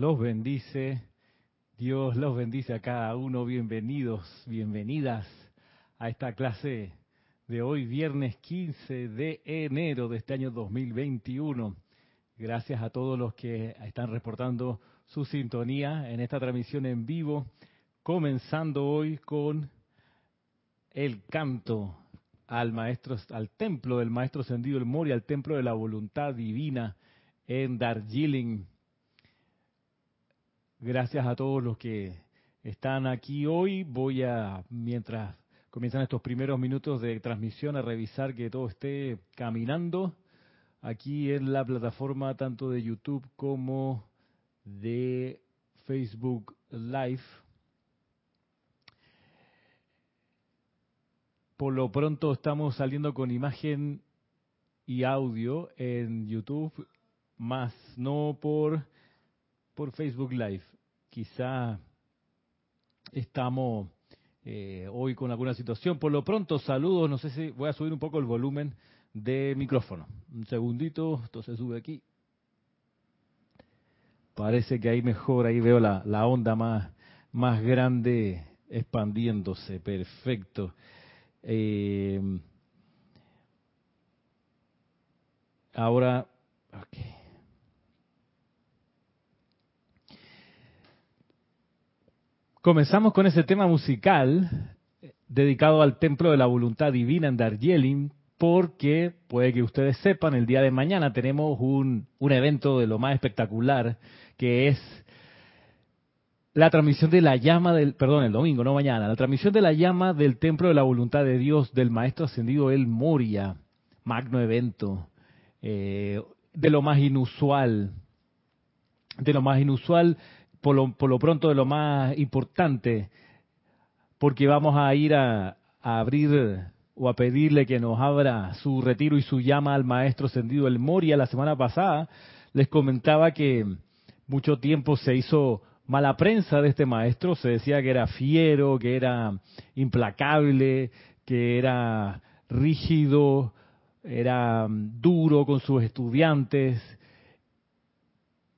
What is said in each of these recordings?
los bendice. Dios los bendice a cada uno. Bienvenidos, bienvenidas a esta clase de hoy, viernes 15 de enero de este año 2021. Gracias a todos los que están reportando su sintonía en esta transmisión en vivo, comenzando hoy con el canto al maestro, al templo del maestro Sendido el Mori, al templo de la voluntad divina en Darjeeling, Gracias a todos los que están aquí hoy. Voy a, mientras comienzan estos primeros minutos de transmisión, a revisar que todo esté caminando aquí en la plataforma tanto de YouTube como de Facebook Live. Por lo pronto estamos saliendo con imagen y audio en YouTube, más no por por Facebook Live. Quizá estamos eh, hoy con alguna situación. Por lo pronto, saludos. No sé si voy a subir un poco el volumen de micrófono. Un segundito, esto se sube aquí. Parece que ahí mejor, ahí veo la, onda más, más grande expandiéndose. Perfecto. Eh, ahora, okay. Comenzamos con ese tema musical dedicado al Templo de la Voluntad Divina en Darjeeling, porque puede que ustedes sepan, el día de mañana tenemos un, un evento de lo más espectacular, que es la transmisión de la llama del, perdón, el domingo, no mañana, la transmisión de la llama del Templo de la Voluntad de Dios del Maestro Ascendido El Moria, magno evento, eh, de lo más inusual, de lo más inusual por lo, pronto de lo más importante, porque vamos a ir a, abrir o a pedirle que nos abra su retiro y su llama al maestro Sendido El Moria. La semana pasada les comentaba que mucho tiempo se hizo mala prensa de este maestro, se decía que era fiero, que era implacable, que era rígido, era duro con sus estudiantes,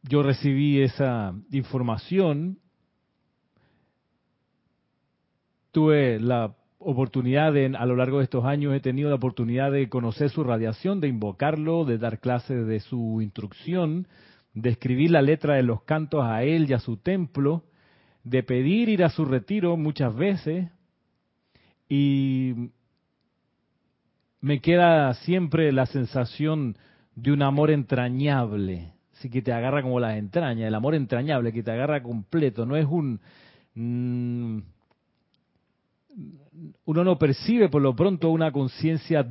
yo recibí esa información, tuve la oportunidad de, a lo largo de estos años he tenido la oportunidad de conocer su radiación, de invocarlo, de dar clases de su instrucción, de escribir la letra de los cantos a él y a su templo, de pedir ir a su retiro muchas veces y me queda siempre la sensación de un amor entrañable, así que te agarra como las entrañas, el amor entrañable que te agarra completo, no es un... Mm, uno no percibe por lo pronto una conciencia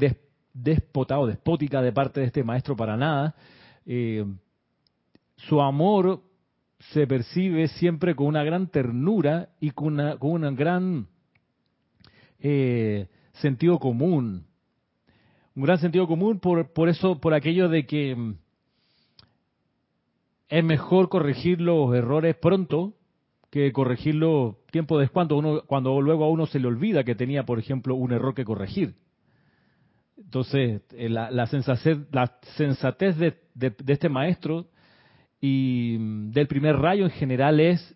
déspota o despótica de parte de este maestro para nada. Eh, su amor se percibe siempre con una gran ternura y con, un gran eh, sentido común. Un gran sentido común por, por eso, por aquello de que mm, es mejor corregir los errores pronto que corregirlo tiempo después cuando, uno, cuando luego a uno se le olvida que tenía, por ejemplo, un error que corregir. Entonces, eh, la, la sensatez, la sensatez de, de, este maestro y mm, del primer rayo en general es,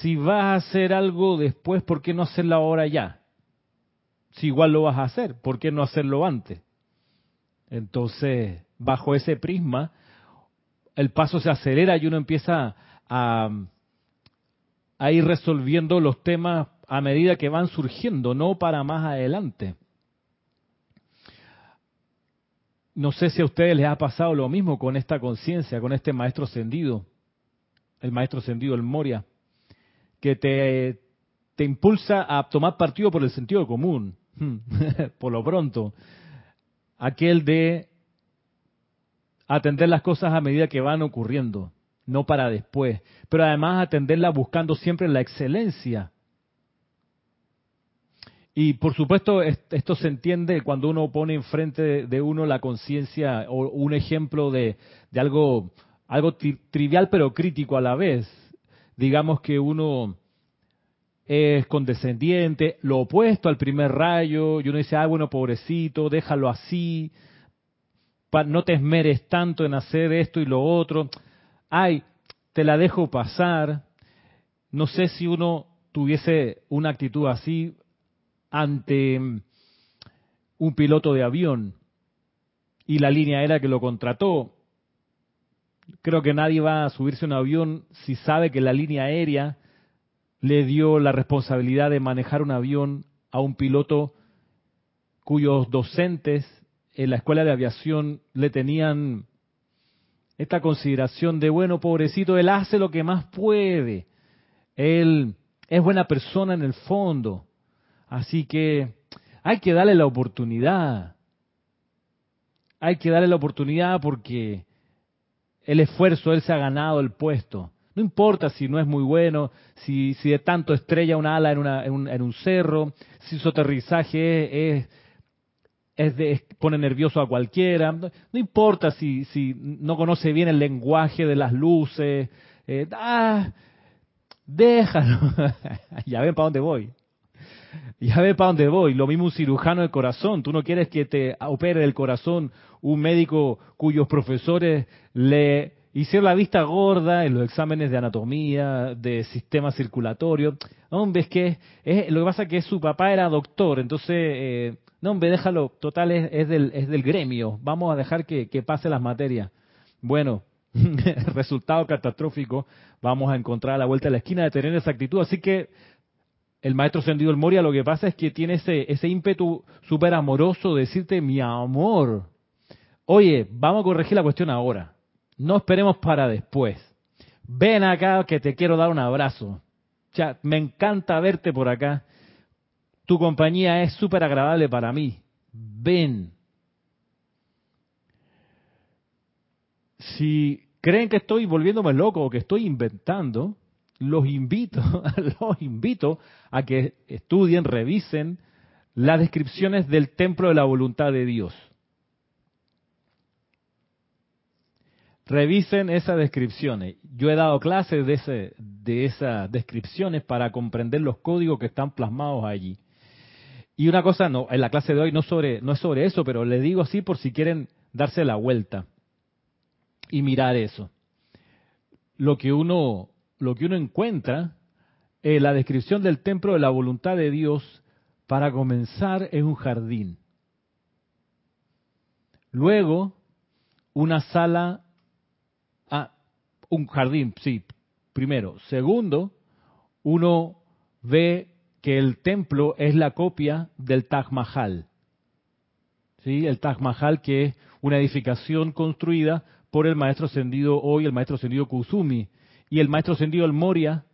si vas a hacer algo después, ¿por qué no hacerlo ahora ya? Si igual lo vas a hacer, ¿por qué no hacerlo antes? Entonces, bajo ese prisma, el paso se acelera y uno empieza a, ir resolviendo los temas a medida que van surgiendo, no para más adelante. No sé si a ustedes les ha pasado lo mismo con esta conciencia, con este maestro ascendido, el maestro ascendido, el Moria, que te, te impulsa a tomar partido por el sentido común, por lo pronto. Aquel de atender las cosas a medida que van ocurriendo, no para después. Pero además atenderla buscando siempre la excelencia y por supuesto esto se entiende cuando uno pone enfrente de uno la conciencia o un ejemplo de, algo, algo trivial pero crítico a la vez. Digamos que uno es condescendiente, lo opuesto al primer rayo, y uno dice, ah, bueno, pobrecito, déjalo así, no te esmeres tanto en hacer esto y lo otro, ay, te la dejo pasar. No sé si uno tuviese una actitud así, ante un piloto de avión y la línea aérea que lo contrató. Creo que nadie va a subirse a un avión si sabe que la línea aérea le dio la responsabilidad de manejar un avión a un piloto cuyos docentes en la escuela de aviación le tenían esta consideración de, bueno, pobrecito, él hace lo que más puede. Él es buena persona en el fondo. Así que hay que darle la oportunidad. Hay que darle la oportunidad porque el esfuerzo, él se ha ganado el puesto. No importa si no es muy bueno, si, si de tanto estrella una ala en, una, en, un, en un, cerro, si su aterrizaje es, es, de, pone nervioso a cualquiera. No, importa si, si no conoce bien el lenguaje de las luces. Eh, ah, déjalo. ya ven para dónde voy. Ya ve para dónde voy. Lo mismo un cirujano de corazón. Tú no quieres que te opere el corazón un médico cuyos profesores le hicieron la vista gorda en los exámenes de anatomía, de sistema circulatorio. Hombre, es que es, lo que pasa es que su papá era doctor, entonces, eh, no, hombre, déjalo, total es, del, es del gremio, vamos a dejar que, que pase las materias. Bueno, resultado catastrófico, vamos a encontrar a la vuelta de la esquina de tener esa actitud. Así que el maestro Sendido el Moria lo que pasa es que tiene ese, ese ímpetu súper amoroso de decirte, mi amor, oye, vamos a corregir la cuestión ahora, no esperemos para después. Ven acá que te quiero dar un abrazo. Ya, me encanta verte por acá. Tu compañía es súper agradable para mí. Ven. Si creen que estoy volviéndome loco o que estoy inventando, los invito, los invito a que estudien, revisen las descripciones del templo de la voluntad de Dios. Revisen esas descripciones. Yo he dado clases de, ese, de esas descripciones para comprender los códigos que están plasmados allí. Y una cosa, no, en la clase de hoy no, sobre, no es sobre eso, pero le digo así por si quieren darse la vuelta y mirar eso. Lo que uno lo que uno encuentra en la descripción del templo de la voluntad de Dios para comenzar es un jardín. Luego, una sala, ah, un jardín, sí, primero. Segundo, uno ve que el templo es la copia del Taj Mahal. ¿Sí? El Taj Mahal que es una edificación construida por el maestro ascendido hoy, el maestro ascendido Kusumi. Y el maestro ascendido El Moria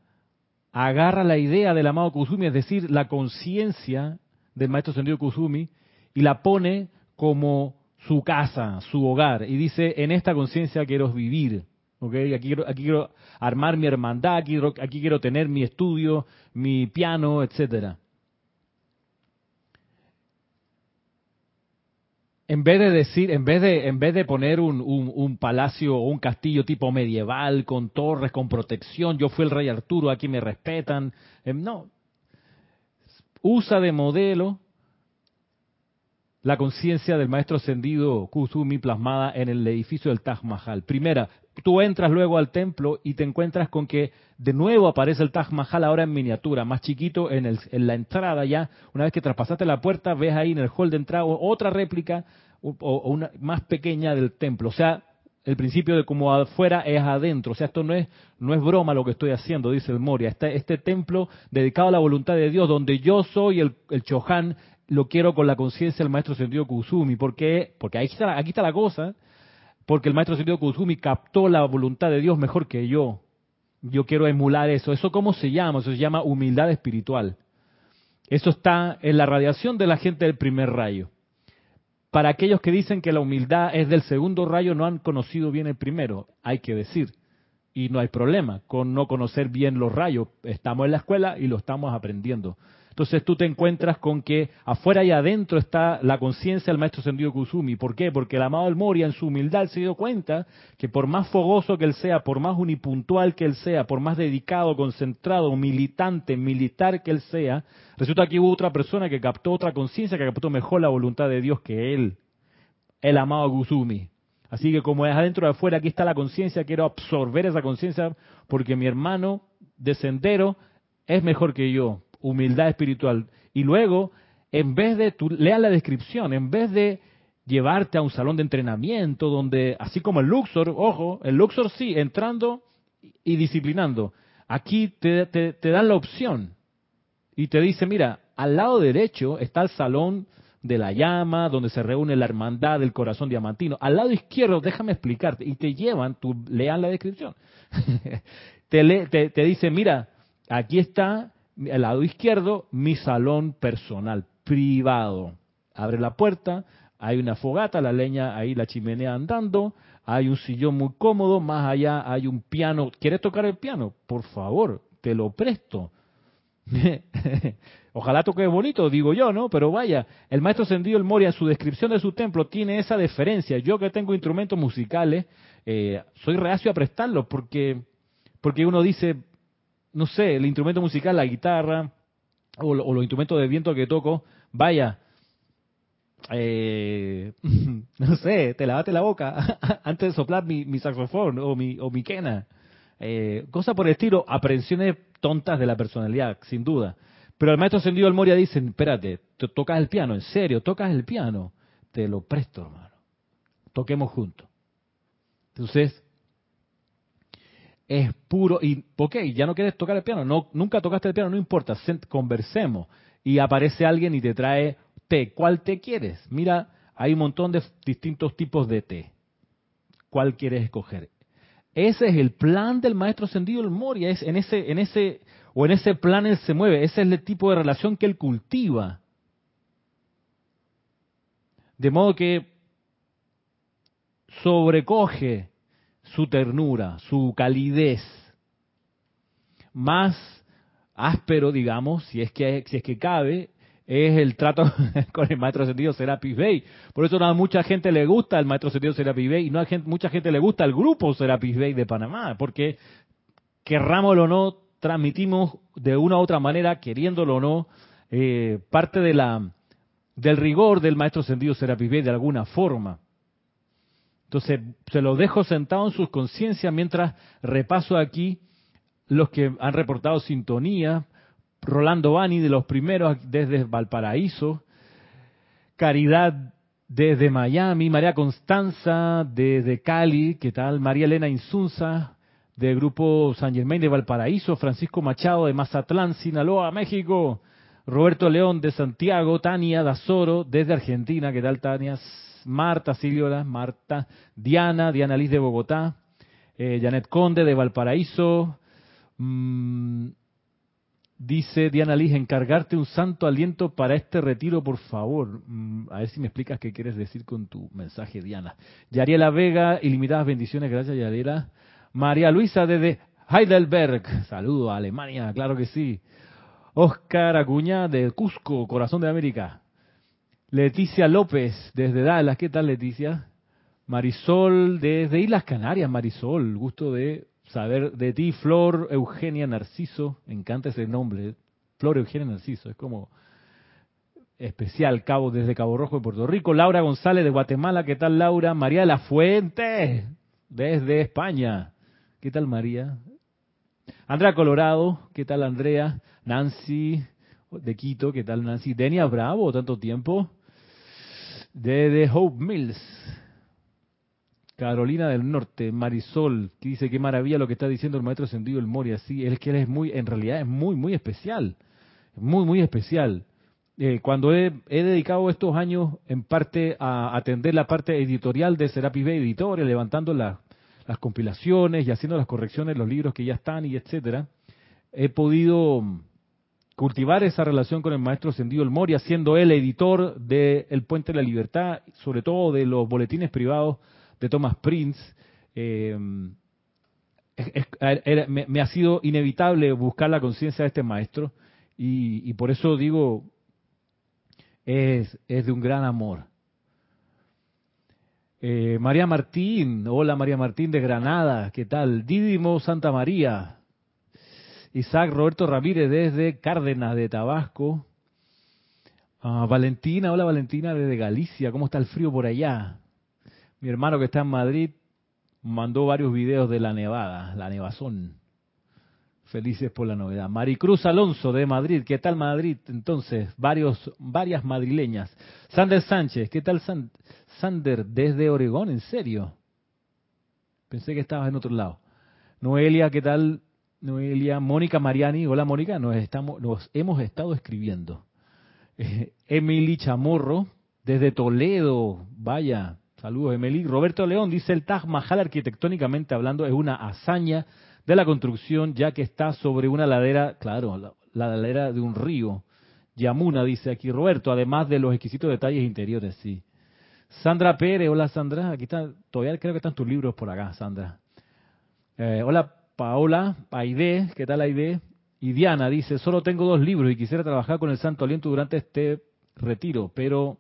agarra la idea del amado Kusumi, es decir, la conciencia del maestro ascendido Kusumi, y la pone como su casa, su hogar. Y dice, en esta conciencia quiero vivir. Okay, aquí, quiero, aquí quiero armar mi hermandad, aquí, aquí quiero tener mi estudio, mi piano, etcétera. En vez de decir, en vez de, en vez de poner un, un, palacio o un castillo tipo medieval con torres, con protección, yo fui el rey Arturo, aquí me respetan, em, no. Usa de modelo la conciencia del maestro ascendido Kusumi plasmada en el edificio del Taj Mahal. Primera, tú entras luego al templo y te encuentras con que de nuevo aparece el Taj Mahal ahora en miniatura, más chiquito en, el, en la entrada ya. Una vez que traspasaste la puerta, ves ahí en el hall de entrada otra réplica o, una más pequeña del templo. O sea, el principio de como afuera es adentro. O sea, esto no es, no es broma lo que estoy haciendo, dice el Moria. Este, este templo dedicado a la voluntad de Dios, donde yo soy el, el Chohan, lo quiero con la conciencia del maestro sentido Kusumi. ¿Por qué? Porque aquí está, aquí está la cosa porque el maestro sentido Kusumi captó la voluntad de Dios mejor que yo. Yo quiero emular eso. ¿Eso cómo se llama? Eso se llama humildad espiritual. Eso está en la radiación de la gente del primer rayo. Para aquellos que dicen que la humildad es del segundo rayo, no han conocido bien el primero, hay que decir. Y no hay problema con no conocer bien los rayos. Estamos en la escuela y lo estamos aprendiendo. Entonces tú te encuentras con que afuera y adentro está la conciencia del maestro Sendido Kusumi. ¿Por qué? Porque el amado del Moria en su humildad se dio cuenta que por más fogoso que él sea, por más unipuntual que él sea, por más dedicado, concentrado, militante, militar que él sea, resulta que hubo otra persona que captó otra conciencia, que captó mejor la voluntad de Dios que él, el amado Kusumi. Así que como es adentro y afuera, aquí está la conciencia, quiero absorber esa conciencia porque mi hermano de sendero es mejor que yo, humildad espiritual. Y luego, en vez de, tú leas la descripción, en vez de llevarte a un salón de entrenamiento donde, así como el Luxor, ojo, el Luxor sí, entrando y disciplinando. Aquí te, te, dan la opción y te dice, mira, al lado derecho está el salón de la llama, donde se reúne la hermandad del corazón diamantino. Al lado izquierdo, déjame explicarte, y te llevan, tú lean la descripción. te, te, te dice, mira, aquí está al lado izquierdo, mi salón personal, privado. Abre la puerta, hay una fogata, la leña ahí, la chimenea andando, hay un sillón muy cómodo, más allá hay un piano. ¿Quieres tocar el piano? Por favor, te lo presto. Ojalá toque bonito, digo yo, ¿no? Pero vaya, el maestro Sendido el Moria en su descripción de su templo tiene esa deferencia. Yo que tengo instrumentos musicales, eh, soy reacio a prestarlos porque, porque uno dice, no sé, el instrumento musical, la guitarra o, los instrumentos de viento que toco, vaya, eh, no sé, te lavaste la boca antes de soplar mi, saxofón o mi, o mi quena. Eh, cosa por el estilo, aprensiones tontas de la personalidad, sin duda. Pero el maestro ascendido Moria dice, espérate, tocas el piano, en serio, tocas el piano, te lo presto, hermano. Toquemos juntos. Entonces, es puro, y ok, ya no quieres tocar el piano, no, nunca tocaste el piano, no importa, conversemos. Y aparece alguien y te trae té. ¿Cuál té quieres? Mira, hay un montón de distintos tipos de té. ¿Cuál quieres escoger? Ese es el plan del maestro Sendido el Moria, es en ese, en ese, o en ese plan él se mueve, ese es el tipo de relación que él cultiva. De modo que sobrecoge su ternura, su calidez. Más áspero, digamos, si es que, si es que cabe, es el trato con el maestro sentido Serapis Bay. Por eso a mucha gente le gusta el maestro sentido Serapis Bay y no a gente, mucha gente le gusta el grupo Serapis Bay de Panamá, porque querrámoslo o no, transmitimos de una u otra manera, queriéndolo o no, eh, parte de la del rigor del maestro sentido Serapis Bay de alguna forma. Entonces, se lo dejo sentado en sus conciencias mientras repaso aquí los que han reportado sintonía. Rolando Bani, de los primeros desde Valparaíso. Caridad desde Miami. María Constanza desde Cali. ¿Qué tal? María Elena Insunza del Grupo San Germain de Valparaíso. Francisco Machado de Mazatlán, Sinaloa, México. Roberto León de Santiago. Tania Dazoro desde Argentina. ¿Qué tal, Tania? Marta Silviola, Marta. Diana, Diana Liz de Bogotá. Eh, Janet Conde de Valparaíso. Mm, dice Diana Liz, encargarte un santo aliento para este retiro, por favor. Mm, a ver si me explicas qué quieres decir con tu mensaje, Diana. Yariela Vega, ilimitadas bendiciones, gracias Yariela. María Luisa desde Heidelberg, saludo a Alemania, claro que sí. Oscar Acuña de Cusco, Corazón de América. Leticia López desde Dallas, ¿qué tal Leticia? Marisol desde Islas Canarias, Marisol, gusto de saber de ti, Flor Eugenia Narciso, me encanta ese nombre, Flor Eugenia Narciso, es como especial, Cabo desde Cabo Rojo de Puerto Rico, Laura González de Guatemala, ¿qué tal Laura? María de la Fuente desde España, ¿qué tal María? Andrea Colorado, ¿qué tal Andrea? Nancy de Quito, ¿qué tal Nancy? Denia Bravo, tanto tiempo. De Hope Mills, Carolina del Norte, Marisol, que dice qué maravilla lo que está diciendo el maestro Sendido el Moria. Sí, es que él es muy, en realidad es muy, muy especial. Muy, muy especial. Eh, cuando he, dedicado estos años en parte a atender la parte editorial de Serapis Bay Editores, levantando las compilaciones y haciendo las correcciones, los libros que ya están y etcétera, he podido cultivar esa relación con el maestro Sendido el Moria, siendo él editor de El Puente de la Libertad, sobre todo de los boletines privados de Thomas Prince, eh, me, ha sido inevitable buscar la conciencia de este maestro y, por eso digo, es, de un gran amor. Eh, María Martín, hola María Martín de Granada, ¿qué tal? Dídimo Santa María, Isaac Roberto Ramírez desde Cárdenas de Tabasco. Ah, Valentina, hola Valentina desde Galicia, ¿cómo está el frío por allá? Mi hermano que está en Madrid mandó varios videos de la nevada, la nevazón. Felices por la novedad. Maricruz Alonso de Madrid, ¿qué tal Madrid? Entonces, varios, varias madrileñas. Sander Sánchez, ¿qué tal Sander desde Oregón? ¿En serio? Pensé que estabas en otro lado. Noelia, ¿qué tal? Noelia, Mónica Mariani, hola Mónica, nos, estamos, nos hemos estado escribiendo. Emily Chamorro, desde Toledo, vaya, Saludos, Emily. Roberto León dice el Taj Mahal arquitectónicamente hablando es una hazaña de la construcción ya que está sobre una ladera, claro, la, ladera de un río. Yamuna dice aquí Roberto, además de los exquisitos detalles interiores, sí. Sandra Pérez, hola Sandra, aquí está, todavía creo que están tus libros por acá, Sandra. Eh, hola Paola, Aide, ¿qué tal Aide? Y Diana dice, solo tengo dos libros y quisiera trabajar con el Santo Aliento durante este retiro, pero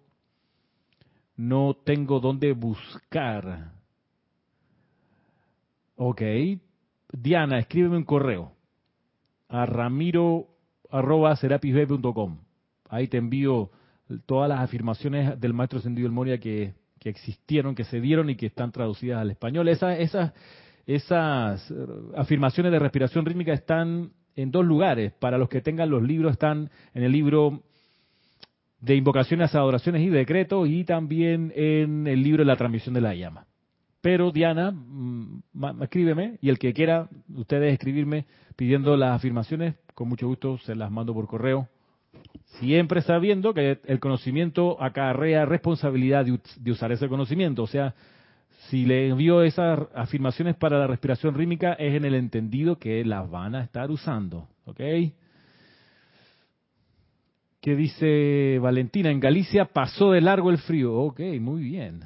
no tengo dónde buscar. Ok. Diana, escríbeme un correo a ramiro Ahí te envío todas las afirmaciones del maestro Sendido el Moria que, que, existieron, que se dieron y que están traducidas al español. Esas, esas, esas afirmaciones de respiración rítmica están en dos lugares. Para los que tengan los libros, están en el libro de invocaciones, adoraciones y decretos y también en el libro de la transmisión de la llama. Pero Diana, mm, escríbeme y el que quiera, ustedes escribirme pidiendo las afirmaciones, con mucho gusto se las mando por correo. Siempre sabiendo que el conocimiento acarrea responsabilidad de, usar ese conocimiento. O sea, si le envío esas afirmaciones para la respiración rítmica es en el entendido que las van a estar usando. ¿Ok? ¿Qué dice Valentina? En Galicia pasó de largo el frío. Ok, muy bien.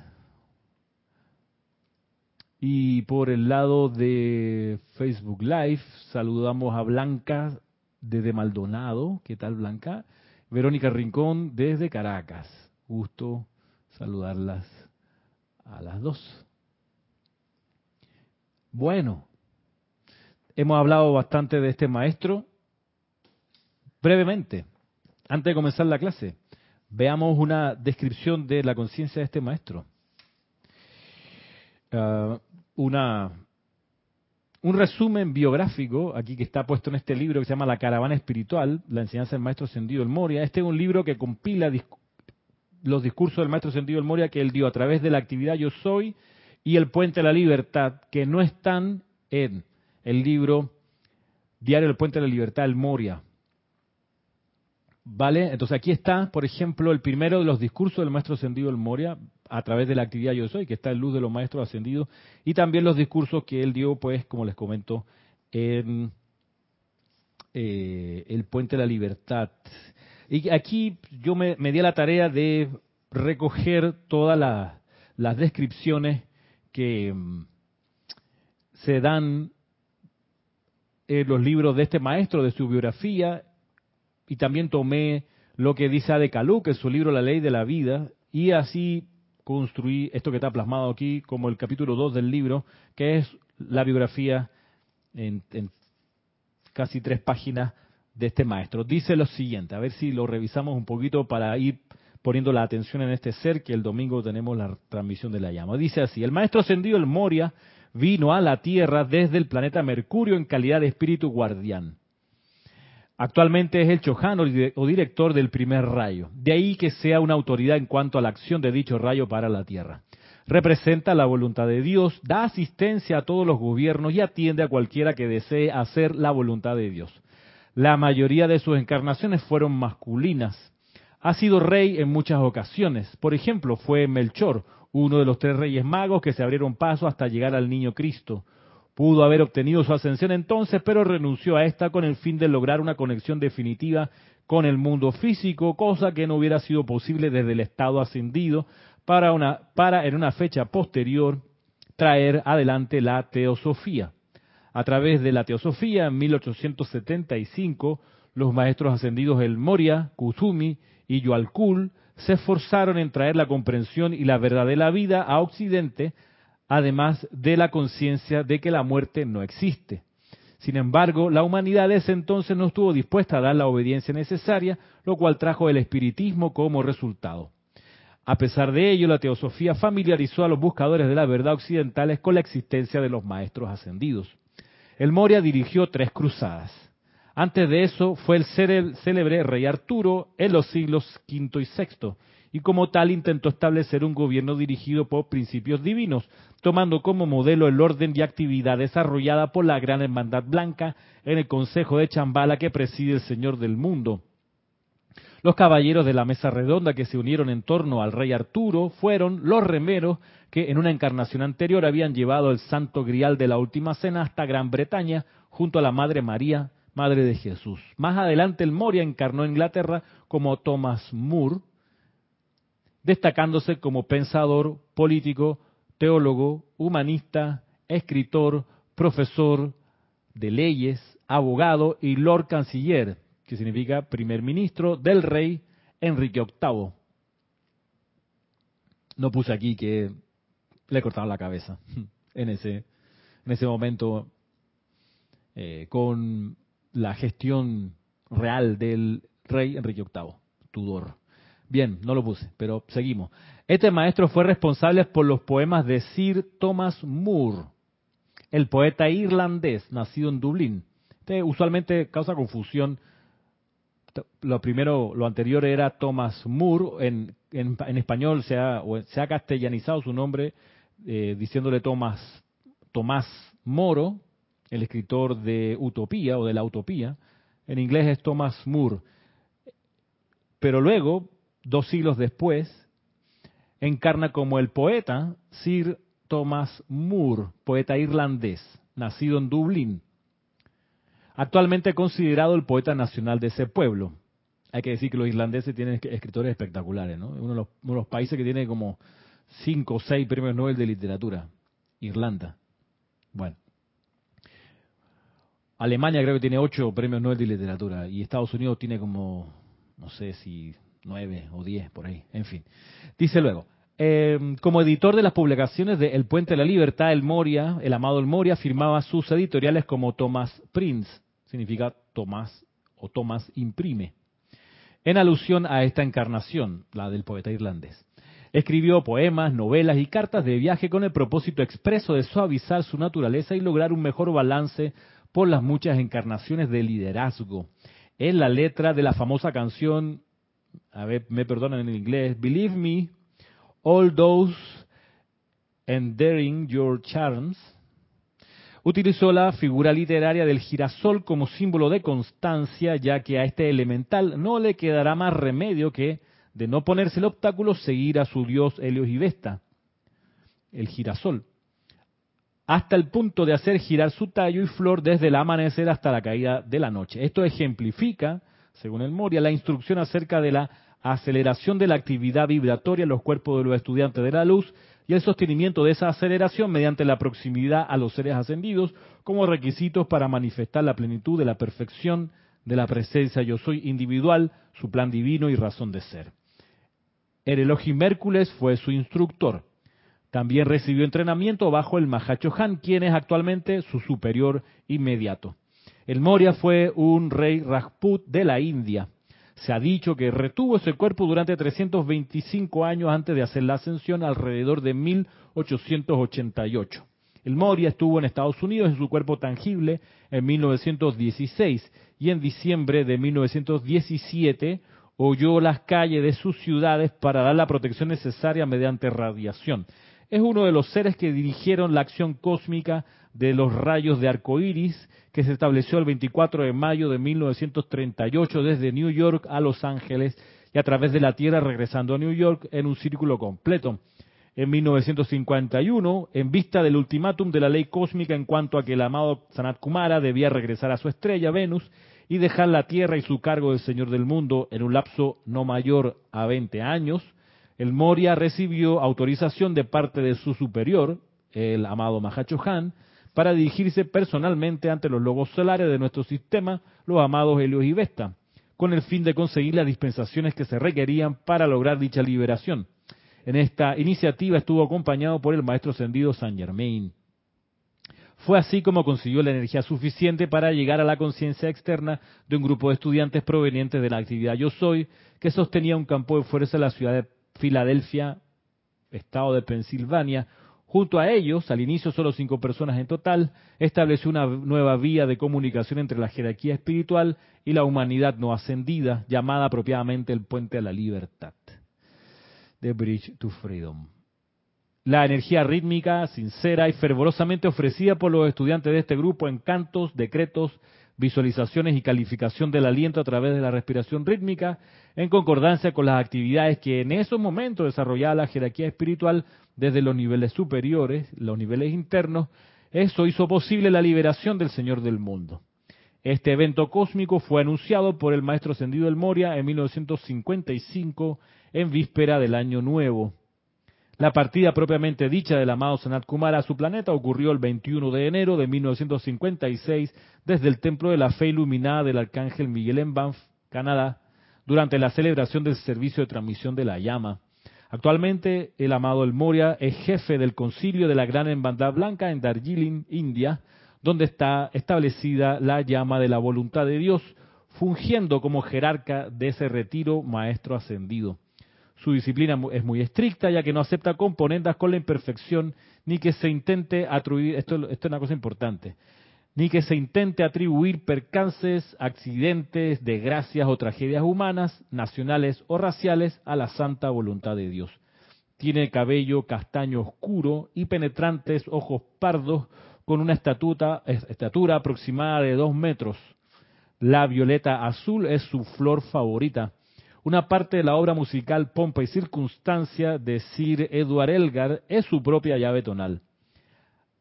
Y por el lado de Facebook Live, saludamos a Blanca desde Maldonado. ¿Qué tal, Blanca? Verónica Rincón desde Caracas. Gusto saludarlas a las dos. Bueno, hemos hablado bastante de este maestro. Brevemente, antes de comenzar la clase, veamos una descripción de la conciencia de este maestro. Ah, una un resumen biográfico, aquí que está puesto en este libro que se llama La Caravana Espiritual, la enseñanza del Maestro Ascendido el Moria. Este es un libro que compila los discursos del Maestro Ascendido el Moria que él dio a través de la actividad Yo Soy y el Puente de la Libertad, que no están en el libro Diario del Puente de la Libertad, el Moria. ¿Vale? Entonces aquí está, por ejemplo, el primero de los discursos del Maestro Ascendido el Moria, a través de la actividad Yo Soy, que está en luz de los Maestros Ascendidos, y también los discursos que él dio, pues, como les comento, en eh, el Puente de la Libertad. Y aquí yo me, di a la tarea de recoger todas las descripciones que mm, se dan en los libros de este maestro, de su biografía, y también tomé lo que dice Ade Calú, que es su libro La Ley de la Vida, y así construí esto que está plasmado aquí como el capítulo 2 del libro, que es la biografía en casi tres páginas de este maestro. Dice lo siguiente, a ver si lo revisamos un poquito para ir poniendo la atención en este ser que el domingo tenemos la transmisión de la llama. Dice así, el maestro ascendido el Moria vino a la Tierra desde el planeta Mercurio en calidad de espíritu guardián. Actualmente es el Chojano o director del primer rayo. De ahí que sea una autoridad en cuanto a la acción de dicho rayo para la Tierra. Representa la voluntad de Dios, da asistencia a todos los gobiernos y atiende a cualquiera que desee hacer la voluntad de Dios. La mayoría de sus encarnaciones fueron masculinas. Ha sido rey en muchas ocasiones. Por ejemplo, fue Melchor, uno de los tres reyes magos que se abrieron paso hasta llegar al niño Cristo. Pudo haber obtenido su ascensión entonces, pero renunció a esta con el fin de lograr una conexión definitiva con el mundo físico, cosa que no hubiera sido posible desde el estado ascendido para, una, para en una fecha posterior traer adelante la teosofía. A través de la teosofía, en 1875, los maestros ascendidos El Moria, Kuzumi y Yualkul se esforzaron en traer la comprensión y la verdad de la vida a Occidente, además de la conciencia de que la muerte no existe. Sin embargo, la humanidad de ese entonces no estuvo dispuesta a dar la obediencia necesaria, lo cual trajo el espiritismo como resultado. A pesar de ello, la teosofía familiarizó a los buscadores de la verdad occidentales con la existencia de los maestros ascendidos. El Moria dirigió tres cruzadas. Antes de eso fue el célebre rey Arturo en los siglos V y VI, y como tal intentó establecer un gobierno dirigido por principios divinos, tomando como modelo el orden y actividad desarrollada por la Gran Hermandad Blanca en el Consejo de Chambala que preside el Señor del Mundo. Los caballeros de la mesa redonda que se unieron en torno al rey Arturo fueron los remeros que en una encarnación anterior habían llevado el santo grial de la última cena hasta Gran Bretaña junto a la Madre María, Madre de Jesús. Más adelante el Moria encarnó en Inglaterra como Thomas Moore, destacándose como pensador, político, teólogo, humanista, escritor, profesor de leyes, abogado y Lord Canciller, que significa primer ministro del rey Enrique VIII. No puse aquí que le cortaron la cabeza en ese, en ese momento eh, con la gestión real del rey Enrique VIII, Tudor. Bien, no lo puse, pero seguimos. Este maestro fue responsable por los poemas de Sir Thomas Moore, el poeta irlandés nacido en Dublín. Este usualmente causa confusión lo primero, lo anterior era Thomas Moore, en, en, español se ha, se ha, castellanizado su nombre eh, diciéndole Thomas, Tomás Moro, el escritor de Utopía o de la Utopía, en inglés es Thomas Moore. Pero luego, dos siglos después, encarna como el poeta Sir Thomas Moore, poeta irlandés, nacido en Dublín, actualmente considerado el poeta nacional de ese pueblo. Hay que decir que los irlandeses tienen escritores espectaculares, ¿no? Uno de los, países que tiene como cinco o seis premios Nobel de literatura. Irlanda. Bueno. Alemania creo que tiene ocho premios Nobel de literatura y Estados Unidos tiene como, no sé si nueve o diez por ahí. En fin. Dice luego, em, como editor de las publicaciones de El Puente de la Libertad, el Moria, el amado El Moria, firmaba sus editoriales como Thomas Prince significa Tomás o Tomás imprime, en alusión a esta encarnación, la del poeta irlandés. Escribió poemas, novelas y cartas de viaje con el propósito expreso de suavizar su naturaleza y lograr un mejor balance por las muchas encarnaciones de liderazgo. Es la letra de la famosa canción, a ver, me perdonan en inglés, Believe Me, All Those Endearing Your Charms, utilizó la figura literaria del girasol como símbolo de constancia, ya que a este elemental no le quedará más remedio que, de no ponerse el obstáculo, seguir a su dios Helios y Vesta, el girasol, hasta el punto de hacer girar su tallo y flor desde el amanecer hasta la caída de la noche. Esto ejemplifica, según el Moria, la instrucción acerca de la aceleración de la actividad vibratoria en los cuerpos de los estudiantes de la luz y el sostenimiento de esa aceleración mediante la proximidad a los seres ascendidos como requisitos para manifestar la plenitud de la perfección de la presencia yo soy individual, su plan divino y razón de ser. El Elohim Hércules fue su instructor. También recibió entrenamiento bajo el Mahacho Han, quien es actualmente su superior inmediato. El Moria fue un rey Rajput de la India. Se ha dicho que retuvo ese cuerpo durante 325 años antes de hacer la ascensión alrededor de 1888. El Moria estuvo en Estados Unidos en su cuerpo tangible en 1916 y en diciembre de 1917 oyó las calles de sus ciudades para dar la protección necesaria mediante radiación. Es uno de los seres que dirigieron la acción cósmica de los rayos de arco iris que se estableció el 24 de mayo de 1938 desde New York a Los Ángeles y a través de la Tierra regresando a New York en un círculo completo. En 1951, en vista del ultimátum de la ley cósmica en cuanto a que el amado Sanat Kumara debía regresar a su estrella, Venus, y dejar la Tierra y su cargo de Señor del Mundo en un lapso no mayor a 20 años, el Moria recibió autorización de parte de su superior, el amado Mahacho Han, para dirigirse personalmente ante los logos solares de nuestro sistema, los amados Helios y Vesta, con el fin de conseguir las dispensaciones que se requerían para lograr dicha liberación. En esta iniciativa estuvo acompañado por el maestro ascendido Saint Germain. Fue así como consiguió la energía suficiente para llegar a la conciencia externa de un grupo de estudiantes provenientes de la actividad Yo Soy, que sostenía un campo de fuerza en la ciudad de Filadelfia, estado de Pensilvania, Junto a ellos, al inicio solo cinco personas en total, estableció una nueva vía de comunicación entre la jerarquía espiritual y la humanidad no ascendida, llamada apropiadamente el puente a la libertad. The Bridge to Freedom. La energía rítmica, sincera y fervorosamente ofrecida por los estudiantes de este grupo en cantos, decretos, visualizaciones y calificación del aliento a través de la respiración rítmica, en concordancia con las actividades que en esos momentos desarrollaba la jerarquía espiritual desde los niveles superiores, los niveles internos, eso hizo posible la liberación del Señor del mundo. Este evento cósmico fue anunciado por el maestro ascendido del Moria en 1955, en víspera del Año Nuevo. La partida propiamente dicha del amado Sanat Kumara a su planeta ocurrió el 21 de enero de 1956 desde el Templo de la Fe Iluminada del Arcángel Miguel en Banff, Canadá, durante la celebración del servicio de transmisión de la llama. Actualmente, el amado El Moria es jefe del concilio de la Gran Hermandad Blanca en Darjeeling, India, donde está establecida la llama de la voluntad de Dios, fungiendo como jerarca de ese retiro maestro ascendido. Su disciplina es muy estricta, ya que no acepta componendas con la imperfección, ni que se intente atribuir, esto, esto es una cosa importante, ni que se intente atribuir percances, accidentes, desgracias o tragedias humanas, nacionales o raciales a la santa voluntad de Dios. Tiene cabello castaño oscuro y penetrantes ojos pardos con una estatura aproximada de dos metros. La violeta azul es su flor favorita una parte de la obra musical Pompa y Circunstancia de Sir Edward Elgar es su propia llave tonal.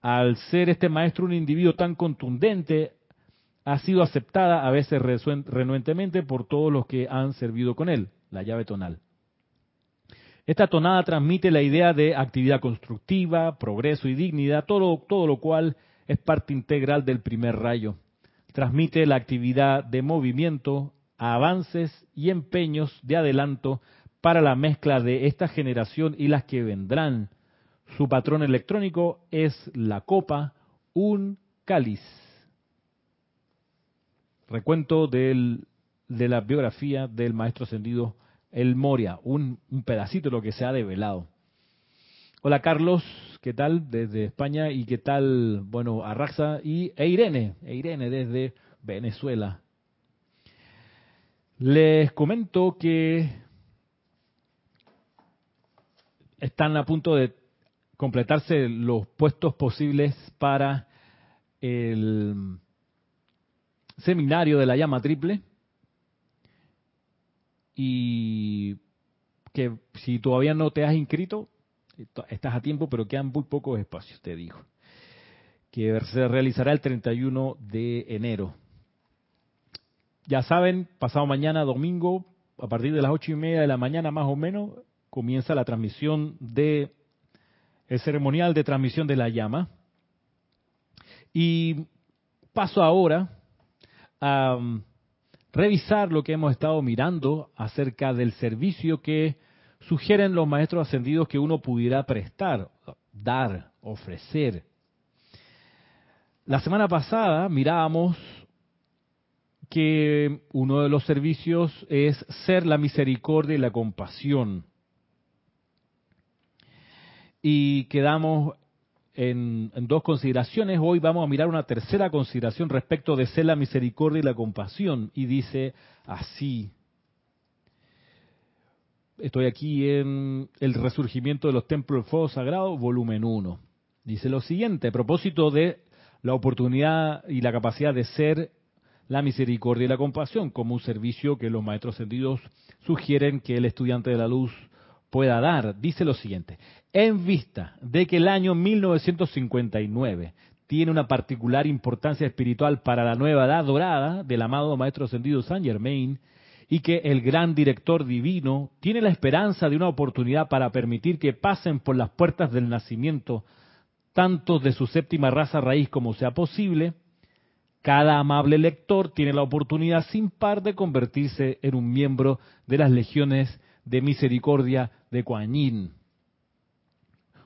Al ser este maestro un individuo tan contundente, ha sido aceptada a veces renuentemente por todos los que han servido con él, la llave tonal. Esta tonada transmite la idea de actividad constructiva, progreso y dignidad, todo, todo lo cual es parte integral del primer rayo. Transmite la actividad de movimiento, avances y empeños de adelanto para la mezcla de esta generación y las que vendrán. Su patrón electrónico es la copa, un cáliz. Recuento de la biografía del maestro ascendido el Moria, un, pedacito de lo que se ha develado. Hola Carlos, ¿qué tal? Desde España y qué tal, bueno, Arraxa y e Irene, e Irene desde Venezuela. Les comento que están a punto de completarse los puestos posibles para el seminario de la llama triple y que si todavía no te has inscrito, estás a tiempo, pero quedan muy pocos espacios, te digo. Que se realizará el 31 de enero. Ya saben, pasado mañana, domingo, a partir de las ocho y media de la mañana más o menos, comienza la transmisión de el ceremonial de transmisión de la llama. Y paso ahora a um, revisar lo que hemos estado mirando acerca del servicio que sugieren los maestros ascendidos que uno pudiera prestar, dar, ofrecer. La semana pasada mirábamos que uno de los servicios es ser la misericordia y la compasión y quedamos en, dos consideraciones. Hoy vamos a mirar una tercera consideración respecto de ser la misericordia y la compasión. Y dice así. Estoy aquí en el resurgimiento de los templos del fuego sagrado, volumen 1. Dice lo siguiente, a propósito de la oportunidad y la capacidad de ser la misericordia y la compasión como un servicio que los maestros sentidos sugieren que el estudiante de la luz pueda dar. Dice lo siguiente, en vista de que el año 1959 tiene una particular importancia espiritual para la nueva edad dorada del amado Maestro Ascendido Saint Germain, y que el gran director divino tiene la esperanza de una oportunidad para permitir que pasen por las puertas del nacimiento tanto de su séptima raza raíz como sea posible, cada amable lector tiene la oportunidad sin par de convertirse en un miembro de las legiones de misericordia de Kuan Yin.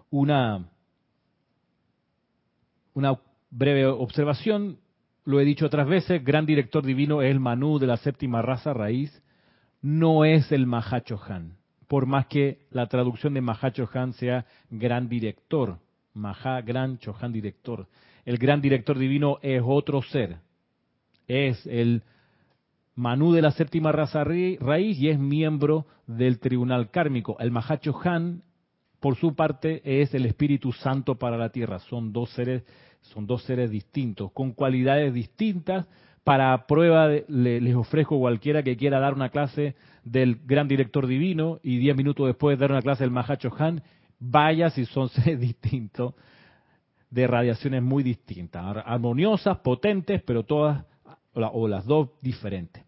Una, breve observación, lo he dicho otras veces, gran director divino es el Manú de la séptima raza raíz, no es el Mahacho Han, por más que la traducción de Mahacho Han sea gran director, Maha, gran Chohan director. El gran director divino es otro ser, es el Manú de la séptima raza raíz y es miembro del tribunal kármico. El Mahacho Han, por su parte, es el Espíritu Santo para la tierra. Son dos seres, son dos seres distintos, con cualidades distintas. Para prueba les ofrezco cualquiera que quiera dar una clase del gran director divino y diez minutos después dar una clase del Mahacho Han, vaya si son seres distintos, de radiaciones muy distintas, armoniosas, potentes, pero todas o, las dos diferentes.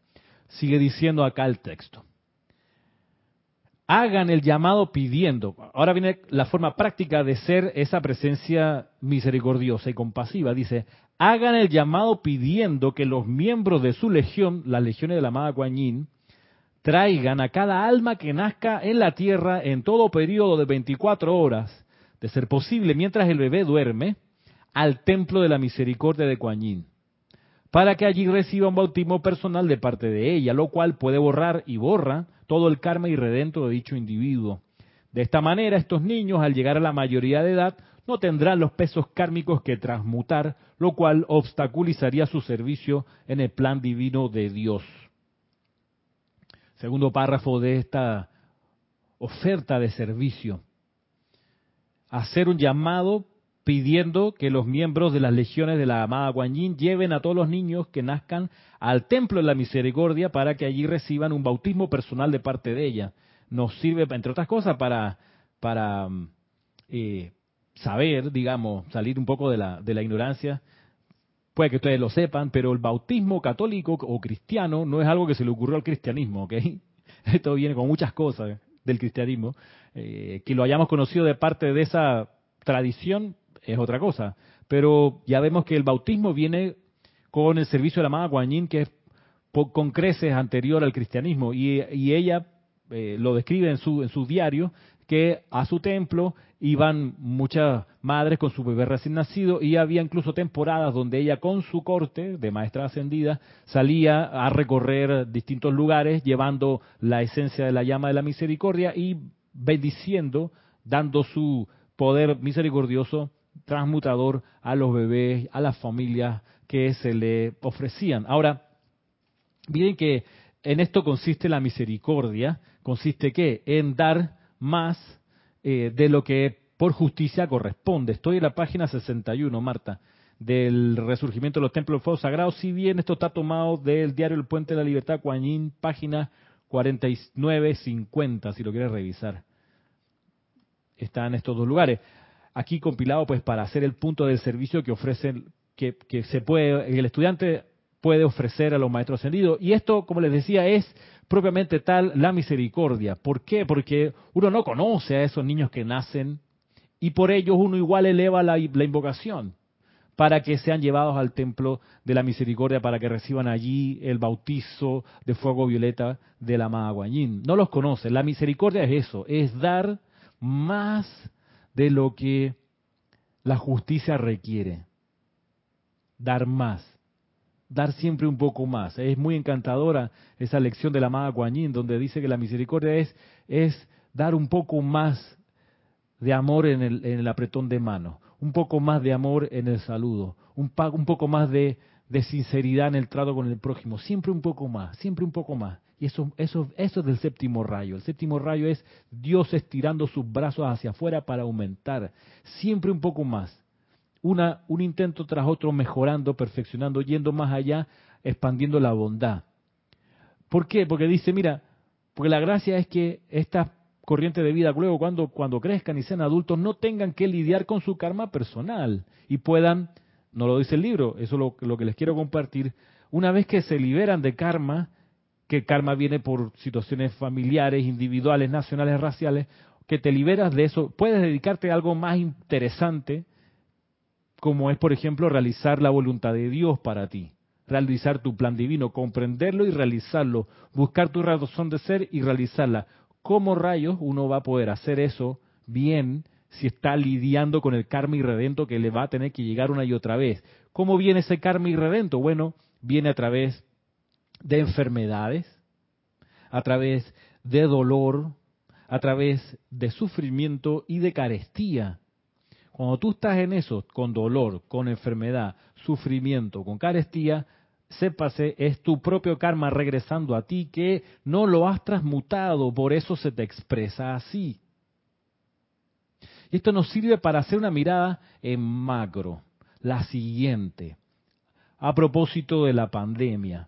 Sigue diciendo acá el texto. Hagan el llamado pidiendo. Ahora viene la forma práctica de ser esa presencia misericordiosa y compasiva. Dice, hagan el llamado pidiendo que los miembros de su legión, las legiones de la amada Guanyin, traigan a cada alma que nazca en la tierra en todo periodo de 24 horas, de ser posible mientras el bebé duerme, al templo de la misericordia de Guanyin para que allí reciba un bautismo personal de parte de ella, lo cual puede borrar y borra todo el karma irredento de dicho individuo. De esta manera, estos niños, al llegar a la mayoría de edad, no tendrán los pesos kármicos que transmutar, lo cual obstaculizaría su servicio en el plan divino de Dios. Segundo párrafo de esta oferta de servicio. Hacer un llamado pidiendo que los miembros de las legiones de la amada Guan Yin lleven a todos los niños que nazcan al templo de la misericordia para que allí reciban un bautismo personal de parte de ella. Nos sirve, entre otras cosas, para, para eh, saber, digamos, salir un poco de la, de la ignorancia. Puede que ustedes lo sepan, pero el bautismo católico o cristiano no es algo que se le ocurrió al cristianismo, ¿ok? Esto viene con muchas cosas del cristianismo. Eh, que lo hayamos conocido de parte de esa tradición es otra cosa. Pero ya vemos que el bautismo viene con el servicio de la amada Guanyin, que es con creces anterior al cristianismo. Y, ella eh, lo describe en su, en su diario, que a su templo iban muchas madres con su bebé recién nacido y había incluso temporadas donde ella con su corte de maestra ascendida salía a recorrer distintos lugares llevando la esencia de la llama de la misericordia y bendiciendo, dando su poder misericordioso transmutador a los bebés, a las familias que se le ofrecían. Ahora, miren que en esto consiste la misericordia, consiste que en dar más eh, de lo que por justicia corresponde. Estoy en la página 61, Marta, del resurgimiento de los templos del fuego sagrado, si bien esto está tomado del diario El Puente de la Libertad, Coañín, página 49-50, si lo quieres revisar. Está en estos dos lugares. Aquí compilado pues para hacer el punto del servicio que ofrecen, que, que se puede, el estudiante puede ofrecer a los maestros ascendidos. Y esto, como les decía, es propiamente tal la misericordia. ¿Por qué? Porque uno no conoce a esos niños que nacen y por ellos uno igual eleva la, invocación para que sean llevados al templo de la misericordia, para que reciban allí el bautizo de fuego violeta de la amada No los conoce. La misericordia es eso, es dar más de lo que la justicia requiere. Dar más dar siempre un poco más. Es muy encantadora esa lección de la amada Guanyin, donde dice que la misericordia es, es dar un poco más de amor en el, en el apretón de mano, un poco más de amor en el saludo, un, poco más de, de, sinceridad en el trato con el prójimo, siempre un poco más, siempre un poco más. Y eso, eso, eso es del séptimo rayo. El séptimo rayo es Dios estirando sus brazos hacia afuera para aumentar, siempre un poco más una, un intento tras otro mejorando, perfeccionando, yendo más allá, expandiendo la bondad. ¿Por qué? Porque dice, mira, porque la gracia es que estas corrientes de vida luego cuando, cuando crezcan y sean adultos no tengan que lidiar con su karma personal y puedan, no lo dice el libro, eso es lo, lo que les quiero compartir, una vez que se liberan de karma, que karma viene por situaciones familiares, individuales, nacionales, raciales, que te liberas de eso, puedes dedicarte a algo más interesante, como es, por ejemplo, realizar la voluntad de Dios para ti, realizar tu plan divino, comprenderlo y realizarlo, buscar tu razón de ser y realizarla. ¿Cómo rayos uno va a poder hacer eso bien si está lidiando con el karma irredento que le va a tener que llegar una y otra vez? ¿Cómo viene ese karma irredento? Bueno, viene a través de enfermedades, a través de dolor, a través de sufrimiento y de carestía. Cuando tú estás en eso, con dolor, con enfermedad, sufrimiento, con carestía, sépase, es tu propio karma regresando a ti que no lo has transmutado, por eso se te expresa así. Y esto nos sirve para hacer una mirada en macro, la siguiente, a propósito de la pandemia.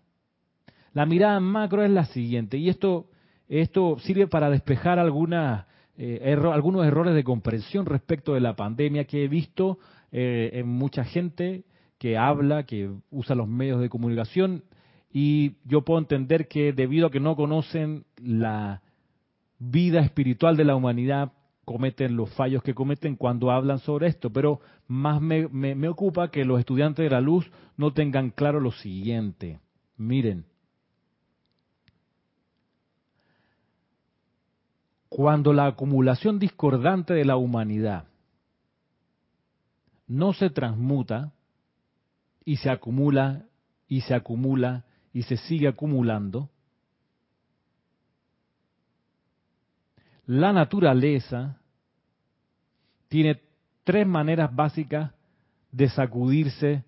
La mirada en macro es la siguiente, y esto, esto sirve para despejar eh, algunos errores de comprensión respecto de la pandemia que he visto eh, en mucha gente que habla, que usa los medios de comunicación y yo puedo entender que debido a que no conocen la vida espiritual de la humanidad, cometen los fallos que cometen cuando hablan sobre esto, pero más me, ocupa que los estudiantes de la luz no tengan claro lo siguiente. Miren, Cuando la acumulación discordante de la humanidad no se transmuta y se acumula y se acumula y se sigue acumulando, la naturaleza tiene tres maneras básicas de sacudirse,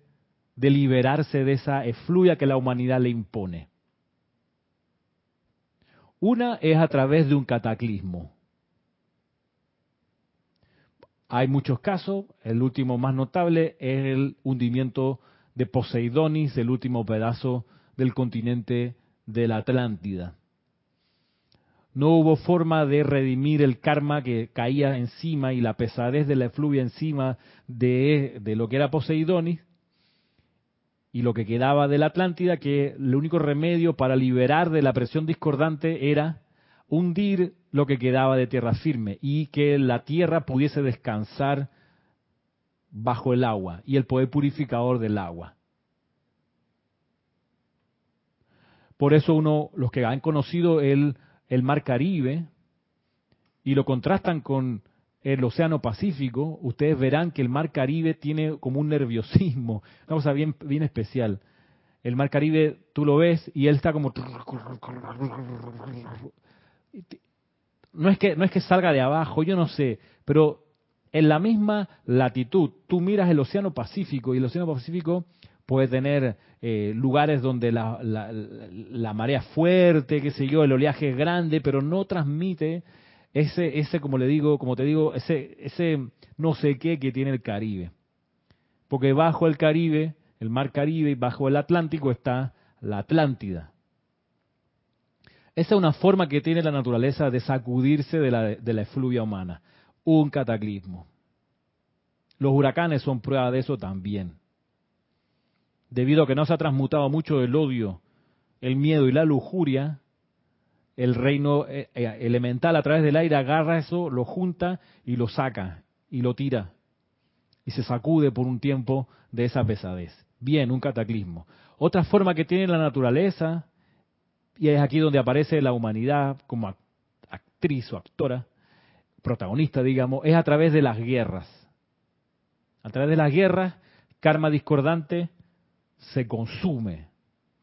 de liberarse de esa efluya que la humanidad le impone. Una es a través de un cataclismo. Hay muchos casos, el último más notable es el hundimiento de Poseidonis, el último pedazo del continente de la Atlántida. No hubo forma de redimir el karma que caía encima y la pesadez de la efluvia encima de, de lo que era Poseidonis, y lo que quedaba de la Atlántida, que el único remedio para liberar de la presión discordante era hundir lo que quedaba de tierra firme y que la tierra pudiese descansar bajo el agua y el poder purificador del agua. Por eso uno, los que han conocido el, el mar Caribe, y lo contrastan con el Océano Pacífico, ustedes verán que el Mar Caribe tiene como un nerviosismo, una cosa bien, bien especial. El Mar Caribe, tú lo ves y él está como... No es que, no es que salga de abajo, yo no sé, pero en la misma latitud, tú miras el Océano Pacífico y el Océano Pacífico puede tener eh, lugares donde la, marea es fuerte, qué sé yo, el oleaje es grande, pero no transmite ese, ese, como le digo, como te digo, ese, ese no sé qué que tiene el Caribe. Porque bajo el Caribe, el mar Caribe y bajo el Atlántico está la Atlántida. Esa es una forma que tiene la naturaleza de sacudirse de la, de la efluvia humana, un cataclismo. Los huracanes son prueba de eso también. Debido a que no se ha transmutado mucho el odio, el miedo y la lujuria, el reino eh, eh, elemental a través del aire agarra eso, lo junta y lo saca y lo tira y se sacude por un tiempo de esa pesadez. Bien, un cataclismo. Otra forma que tiene la naturaleza, y es aquí donde aparece la humanidad como actriz o actora, protagonista, digamos, es a través de las guerras. A través de las guerras, karma discordante se consume.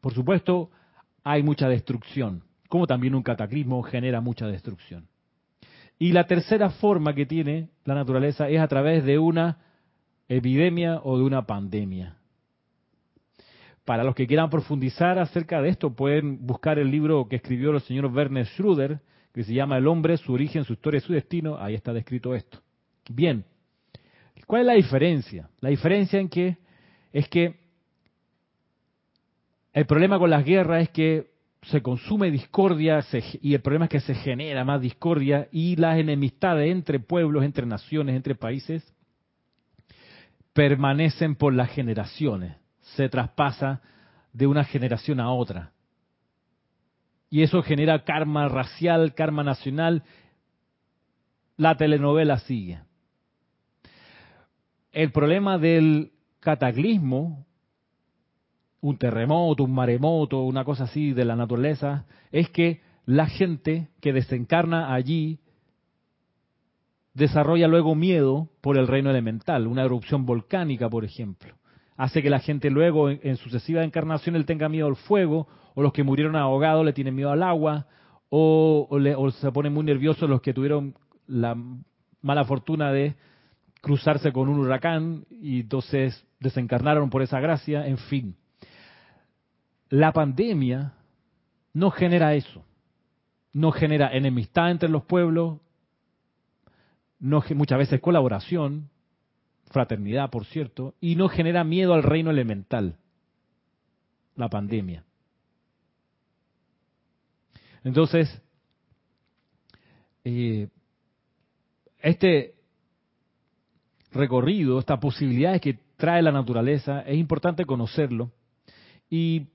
Por supuesto, hay mucha destrucción como también un cataclismo genera mucha destrucción. Y la tercera forma que tiene la naturaleza es a través de una epidemia o de una pandemia. Para los que quieran profundizar acerca de esto, pueden buscar el libro que escribió el señor Werner Schröder, que se llama El hombre, su origen, su historia y su destino. Ahí está descrito esto. Bien, ¿cuál es la diferencia? La diferencia en que es que el problema con las guerras es que se consume discordia y el problema es que se genera más discordia y las enemistades entre pueblos, entre naciones, entre países permanecen por las generaciones, se traspasa de una generación a otra. Y eso genera karma racial, karma nacional. La telenovela sigue. El problema del cataclismo un terremoto, un maremoto, una cosa así de la naturaleza, es que la gente que desencarna allí desarrolla luego miedo por el reino elemental, una erupción volcánica, por ejemplo. Hace que la gente luego, en, sucesiva encarnación, él tenga miedo al fuego, o los que murieron ahogados le tienen miedo al agua, o, o se ponen muy nerviosos los que tuvieron la mala fortuna de cruzarse con un huracán y entonces desencarnaron por esa gracia, en fin. La pandemia no genera eso. No genera enemistad entre los pueblos, no, muchas veces colaboración, fraternidad, por cierto, y no genera miedo al reino elemental, la pandemia. Entonces, eh, este recorrido, estas posibilidades que trae la naturaleza, es importante conocerlo y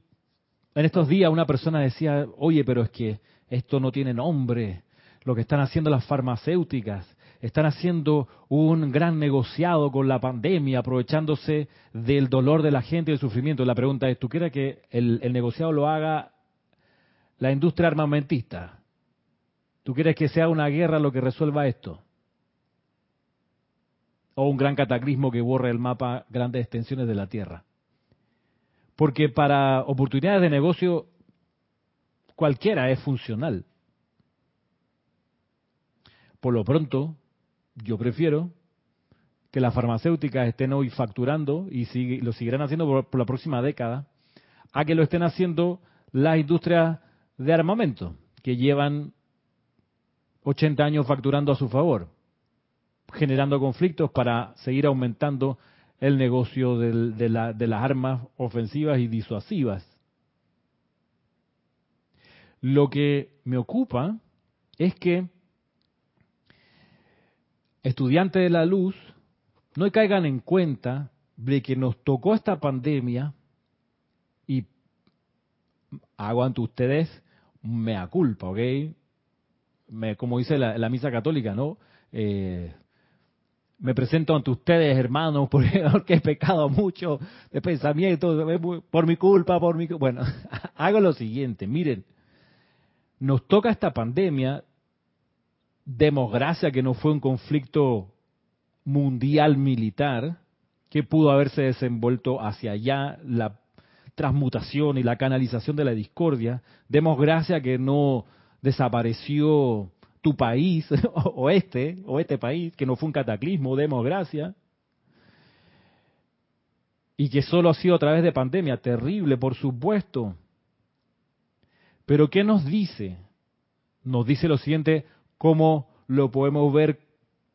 en estos días una persona decía, oye, pero es que esto no tiene nombre, lo que están haciendo las farmacéuticas, están haciendo un gran negociado con la pandemia, aprovechándose del dolor de la gente y del sufrimiento. La pregunta es, ¿tú quieres que el, el negociado lo haga la industria armamentista? ¿Tú quieres que sea una guerra lo que resuelva esto? ¿O un gran cataclismo que borre el mapa grandes extensiones de la Tierra? Porque para oportunidades de negocio cualquiera es funcional. Por lo pronto, yo prefiero que las farmacéuticas estén hoy facturando y lo seguirán haciendo por, la próxima década, a que lo estén haciendo las industrias de armamento, que llevan 80 años facturando a su favor, generando conflictos para seguir aumentando el negocio de, las armas ofensivas y disuasivas. Lo que me ocupa es que estudiantes de la luz no caigan en cuenta de que nos tocó esta pandemia y hago ante ustedes mea culpa, ¿ok? Me, como dice la, la, misa católica, ¿no? Eh, me presento ante ustedes, hermanos, porque he pecado mucho de pensamiento, por mi culpa, por mi... Bueno, hago lo siguiente, miren, nos toca esta pandemia demos gracia que no fue un conflicto mundial militar que pudo haberse desenvuelto hacia allá, la transmutación y la canalización de la discordia. Demos gracia que no desapareció tu país o este, o este país, que no fue un cataclismo, demos gracia. Y que solo ha sido a través de pandemia, terrible, por supuesto. Pero ¿qué nos dice? Nos dice lo siguiente, cómo lo podemos ver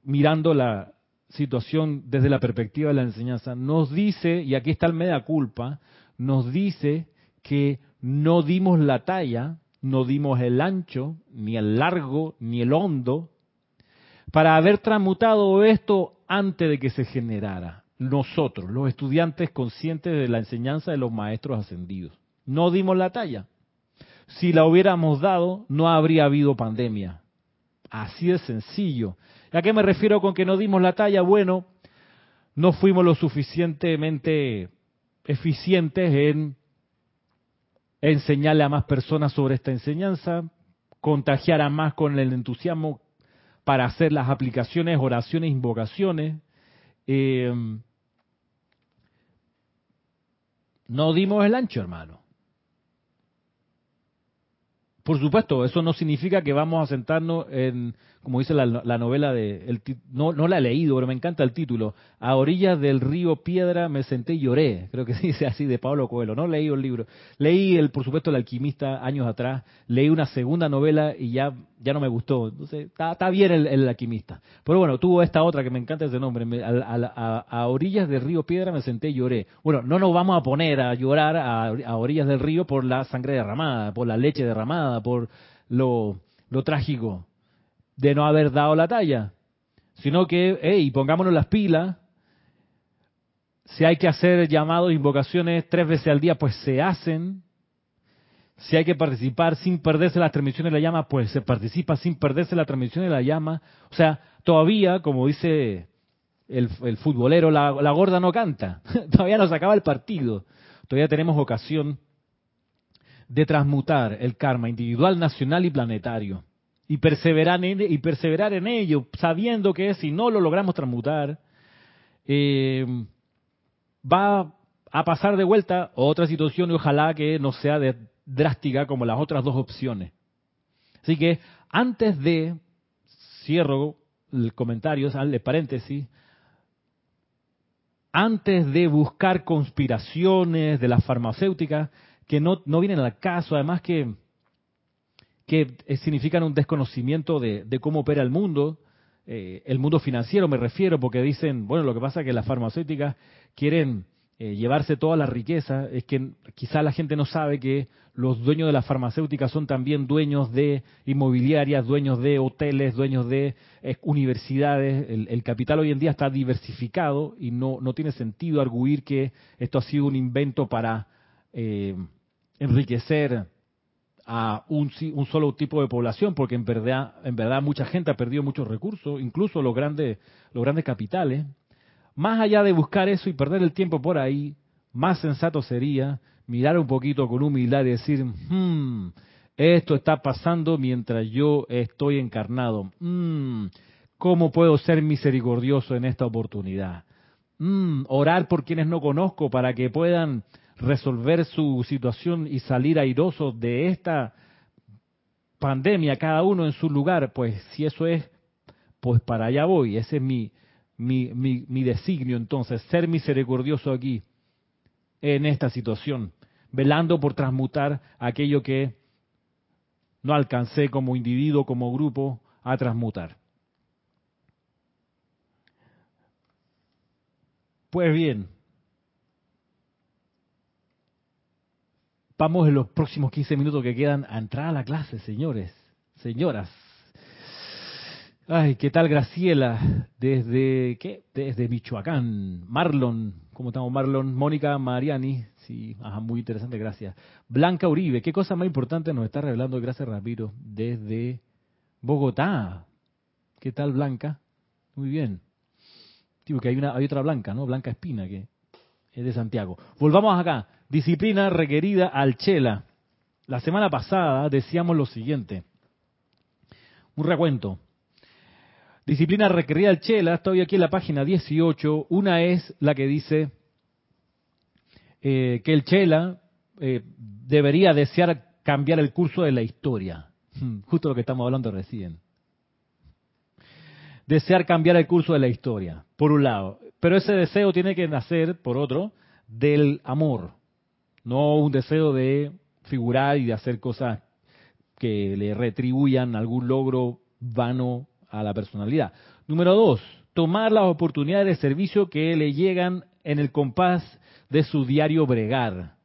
mirando la situación desde la perspectiva de la enseñanza. Nos dice, y aquí está el mea culpa, nos dice que no dimos la talla, no dimos el ancho, ni el largo, ni el hondo, para haber transmutado esto antes de que se generara. Nosotros, los estudiantes conscientes de la enseñanza de los maestros ascendidos. No dimos la talla. Si la hubiéramos dado, no habría habido pandemia. Así de sencillo. ¿A qué me refiero con que no dimos la talla? Bueno, no fuimos lo suficientemente eficientes en enseñarle a más personas sobre esta enseñanza, contagiar a más con el entusiasmo para hacer las aplicaciones, oraciones, invocaciones. Eh, no dimos el ancho, hermano. Por supuesto, eso no significa que vamos a sentarnos en, como dice la, novela de, el, no, no la he leído, pero me encanta el título, A orillas del río Piedra me senté y lloré, creo que dice así de Pablo Coelho, no leí el libro. Leí, el, por supuesto, El alquimista años atrás, leí una segunda novela y ya, ya no me gustó, entonces está, bien el, alquimista. Pero bueno, tuvo esta otra que me encanta ese nombre, a, a, orillas del río Piedra me senté y lloré. Bueno, no nos vamos a poner a llorar a orillas del río por la sangre derramada, por la leche derramada, por lo, lo trágico de no haber dado la talla, sino que, hey, pongámonos las pilas, si hay que hacer llamados, invocaciones tres veces al día, pues se hacen, si hay que participar sin perderse las transmisiones de la llama, pues se participa sin perderse la transmisión de la llama, o sea, todavía, como dice el, futbolero, la, la gorda no canta, todavía no se acaba el partido, todavía tenemos ocasión de transmutar el karma individual, nacional y planetario. Y perseverar en, y perseverar en ello, sabiendo que si no lo logramos transmutar, eh, va a pasar de vuelta otra situación y ojalá que no sea de, drástica como las otras dos opciones. Así que antes de, cierro el comentario, sale paréntesis, antes de buscar conspiraciones de las farmacéuticas, que no, no vienen al caso, además que, que significan un desconocimiento de, cómo opera el mundo, eh, el mundo financiero me refiero, porque dicen, bueno, lo que pasa es que las farmacéuticas quieren eh, llevarse toda la riqueza, es que quizá la gente no sabe que los dueños de las farmacéuticas son también dueños de inmobiliarias, dueños de hoteles, dueños de eh, universidades. El, el, capital hoy en día está diversificado y no, no tiene sentido arguir que esto ha sido un invento para eh, enriquecer a un, un, solo tipo de población, porque en verdad, en verdad mucha gente ha perdido muchos recursos, incluso los grandes, los grandes capitales. Más allá de buscar eso y perder el tiempo por ahí, más sensato sería mirar un poquito con humildad y decir, hmm, esto está pasando mientras yo estoy encarnado. Hmm, ¿Cómo puedo ser misericordioso en esta oportunidad? Hmm, orar por quienes no conozco para que puedan resolver su situación y salir airosos de esta pandemia, cada uno en su lugar, pues si eso es, pues para allá voy, ese es mi, mi, mi, mi designio entonces, ser misericordioso aquí, en esta situación, velando por transmutar aquello que no alcancé como individuo, como grupo, a transmutar. Pues bien, Vamos en los próximos 15 minutos que quedan a entrar a la clase, señores, señoras. Ay, ¿qué tal Graciela? Desde, ¿qué? Desde Michoacán. Marlon, ¿cómo estamos Marlon? Mónica Mariani, sí, ajá, muy interesante, gracias. Blanca Uribe, ¿qué cosa más importante nos está revelando? Gracias, Ramiro, desde Bogotá. ¿Qué tal Blanca? Muy bien. Digo que hay, una, hay otra Blanca, ¿no? Blanca Espina, que de Santiago. Volvamos acá. Disciplina requerida al Chela. La semana pasada decíamos lo siguiente. Un recuento. Disciplina requerida del Chela, estoy aquí en la página 18. Una es la que dice eh, que el Chela eh, debería desear cambiar el curso de la historia. Hmm, justo lo que estamos hablando recién. Desear cambiar el curso de la historia, por un lado. Pero ese deseo tiene que nacer, por otro, del amor. No un deseo de figurar y de hacer cosas que le retribuyan algún logro vano a la personalidad. Número dos, tomar las oportunidades de servicio que le llegan en el compás de su diario bregar,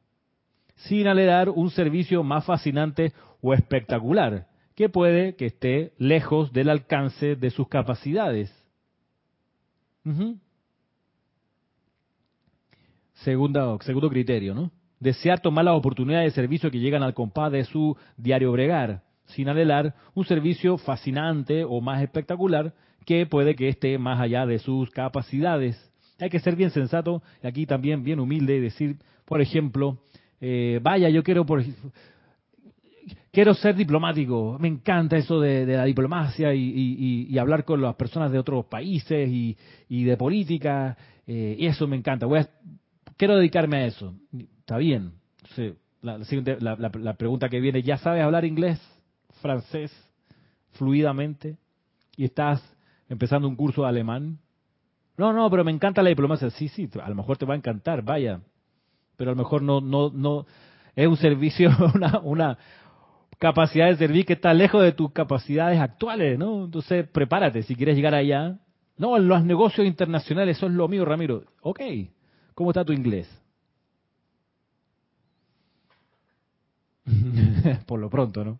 sin aledar un servicio más fascinante o espectacular, que puede que esté lejos del alcance de sus capacidades. Segundo criterio, ¿no? Desear tomar las oportunidades de servicio que llegan al compás de su diario bregar, sin adelar un servicio fascinante o más espectacular que puede que esté más allá de sus capacidades. Hay que ser bien sensato y aquí también bien humilde y decir, por ejemplo, eh, vaya, yo quiero por, quiero ser diplomático, me encanta eso de, la diplomacia y, hablar con las personas de otros países y, de política, eh, y eso me encanta, voy a, quiero dedicarme a eso. Está bien. la, la, pregunta que viene, ¿ya sabes hablar inglés? francés fluidamente y estás empezando un curso de alemán. No, no, pero me encanta la diplomacia. Sí, sí, a lo mejor te va a encantar, vaya. Pero a lo mejor no, no, no, es un servicio, una, una capacidad de servir que está lejos de tus capacidades actuales, ¿no? Entonces, prepárate si quieres llegar allá. No, los negocios internacionales, eso es lo mío, Ramiro. Ok, ¿cómo está tu inglés? Por lo pronto, ¿no?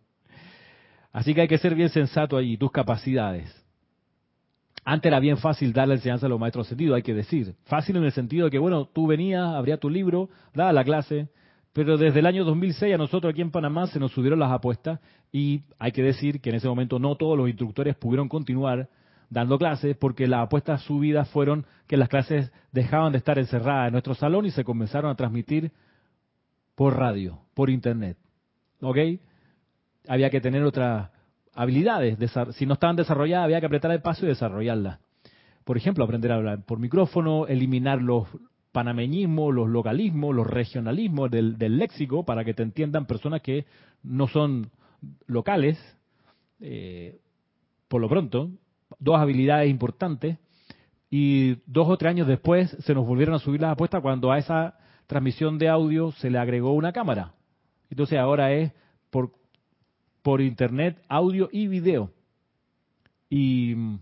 Así que hay que ser bien sensato allí, tus capacidades. Antes era bien fácil dar la enseñanza a los maestros sentidos, hay que decir. Fácil en el sentido de que, bueno, tú venías, abrías tu libro, daba la clase, pero desde el año 2006 a nosotros aquí en Panamá se nos subieron las apuestas y hay que decir que en ese momento no todos los instructores pudieron continuar dando clases porque las apuestas subidas fueron que las clases dejaban de estar encerradas en nuestro salón y se comenzaron a transmitir por radio, por internet. ¿Ok? había que tener otras habilidades. Si no estaban desarrolladas, había que apretar el paso y desarrollarlas. Por ejemplo, aprender a hablar por micrófono, eliminar los panameñismos, los localismos, los regionalismos del, léxico para que te entiendan personas que no son locales. Eh, por lo pronto, dos habilidades importantes. Y dos o tres años después se nos volvieron a subir las apuestas cuando a esa transmisión de audio se le agregó una cámara. Entonces ahora es por por internet, audio y video. Y mm,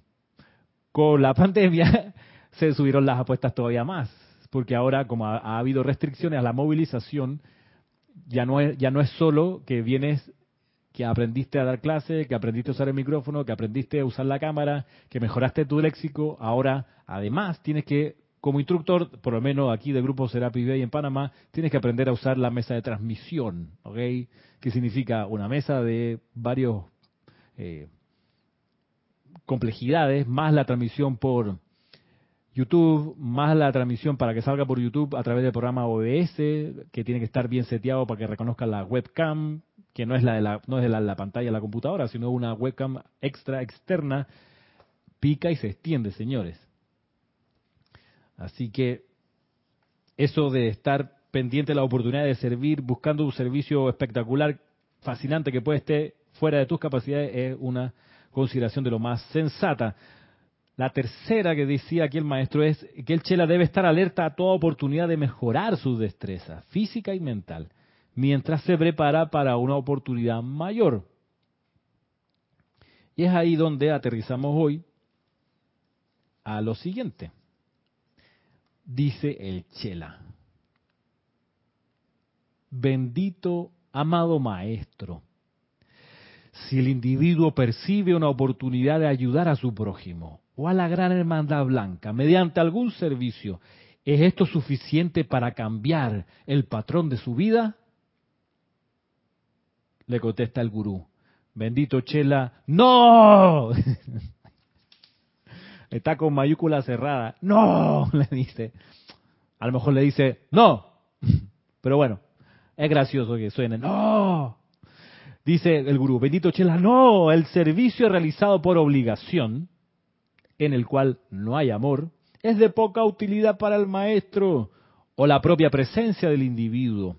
con la pandemia se subieron las apuestas todavía más, porque ahora como ha, habido restricciones a la movilización, ya no es ya no es solo que vienes que aprendiste a dar clase, que aprendiste a usar el micrófono, que aprendiste a usar la cámara, que mejoraste tu léxico, ahora además tienes que como instructor, por lo menos aquí del grupo Serapi Bay en Panamá, tienes que aprender a usar la mesa de transmisión, ¿ok? Que significa una mesa de varios eh, complejidades, más la transmisión por YouTube, más la transmisión para que salga por YouTube a través del programa OBS, que tiene que estar bien seteado para que reconozca la webcam, que no es la de la, no es de la, la pantalla de la computadora, sino una webcam extra externa, pica y se extiende, señores. Así que eso de estar pendiente de la oportunidad de servir, buscando un servicio espectacular, fascinante que puede estar fuera de tus capacidades, es una consideración de lo más sensata. La tercera que decía aquí el maestro es que el chela debe estar alerta a toda oportunidad de mejorar su destreza física y mental, mientras se prepara para una oportunidad mayor. Y es ahí donde aterrizamos hoy a lo siguiente dice el Chela. Bendito, amado Maestro, si el individuo percibe una oportunidad de ayudar a su prójimo o a la gran hermandad blanca mediante algún servicio, ¿es esto suficiente para cambiar el patrón de su vida? Le contesta el gurú. Bendito Chela, no. está con mayúscula cerrada. No, le dice. A lo mejor le dice, no. Pero bueno, es gracioso que suene, no. Dice el gurú, bendito Chela, no, el servicio realizado por obligación, en el cual no hay amor, es de poca utilidad para el maestro o la propia presencia del individuo.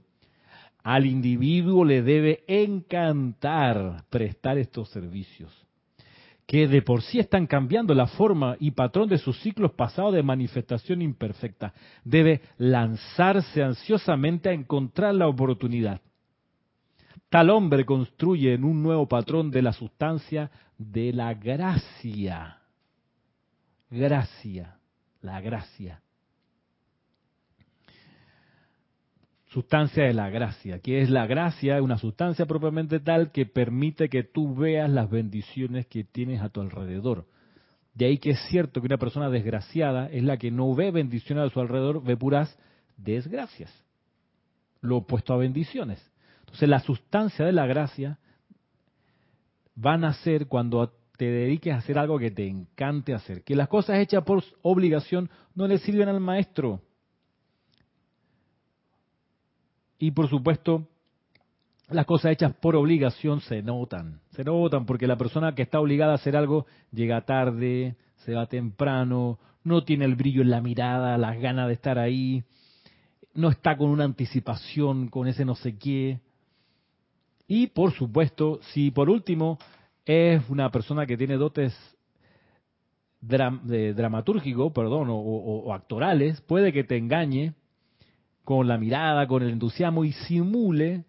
Al individuo le debe encantar prestar estos servicios, que de por sí están cambiando la forma y patrón de sus ciclos pasados de manifestación imperfecta. Debe lanzarse ansiosamente a encontrar la oportunidad. Tal hombre construye en un nuevo patrón de la sustancia de la gracia. Gracia, la gracia. Sustancia de la gracia. que es la gracia? Una sustancia propiamente tal que permite que tú veas las bendiciones que tienes a tu alrededor. De ahí que es cierto que una persona desgraciada es la que no ve bendiciones a su alrededor, ve puras desgracias. Lo opuesto a bendiciones. Entonces la sustancia de la gracia va a nacer cuando te dediques a hacer algo que te encante hacer. Que las cosas hechas por obligación no le sirven al maestro. Y por supuesto, las cosas hechas por obligación se notan. Se notan porque la persona que está obligada a hacer algo llega tarde, se va temprano, no tiene el brillo en la mirada, las ganas de estar ahí, no está con una anticipación, con ese no sé qué. Y por supuesto, si por último es una persona que tiene dotes de dramatúrgico, perdón, o actorales, puede que te engañe con la mirada, con el entusiasmo y simule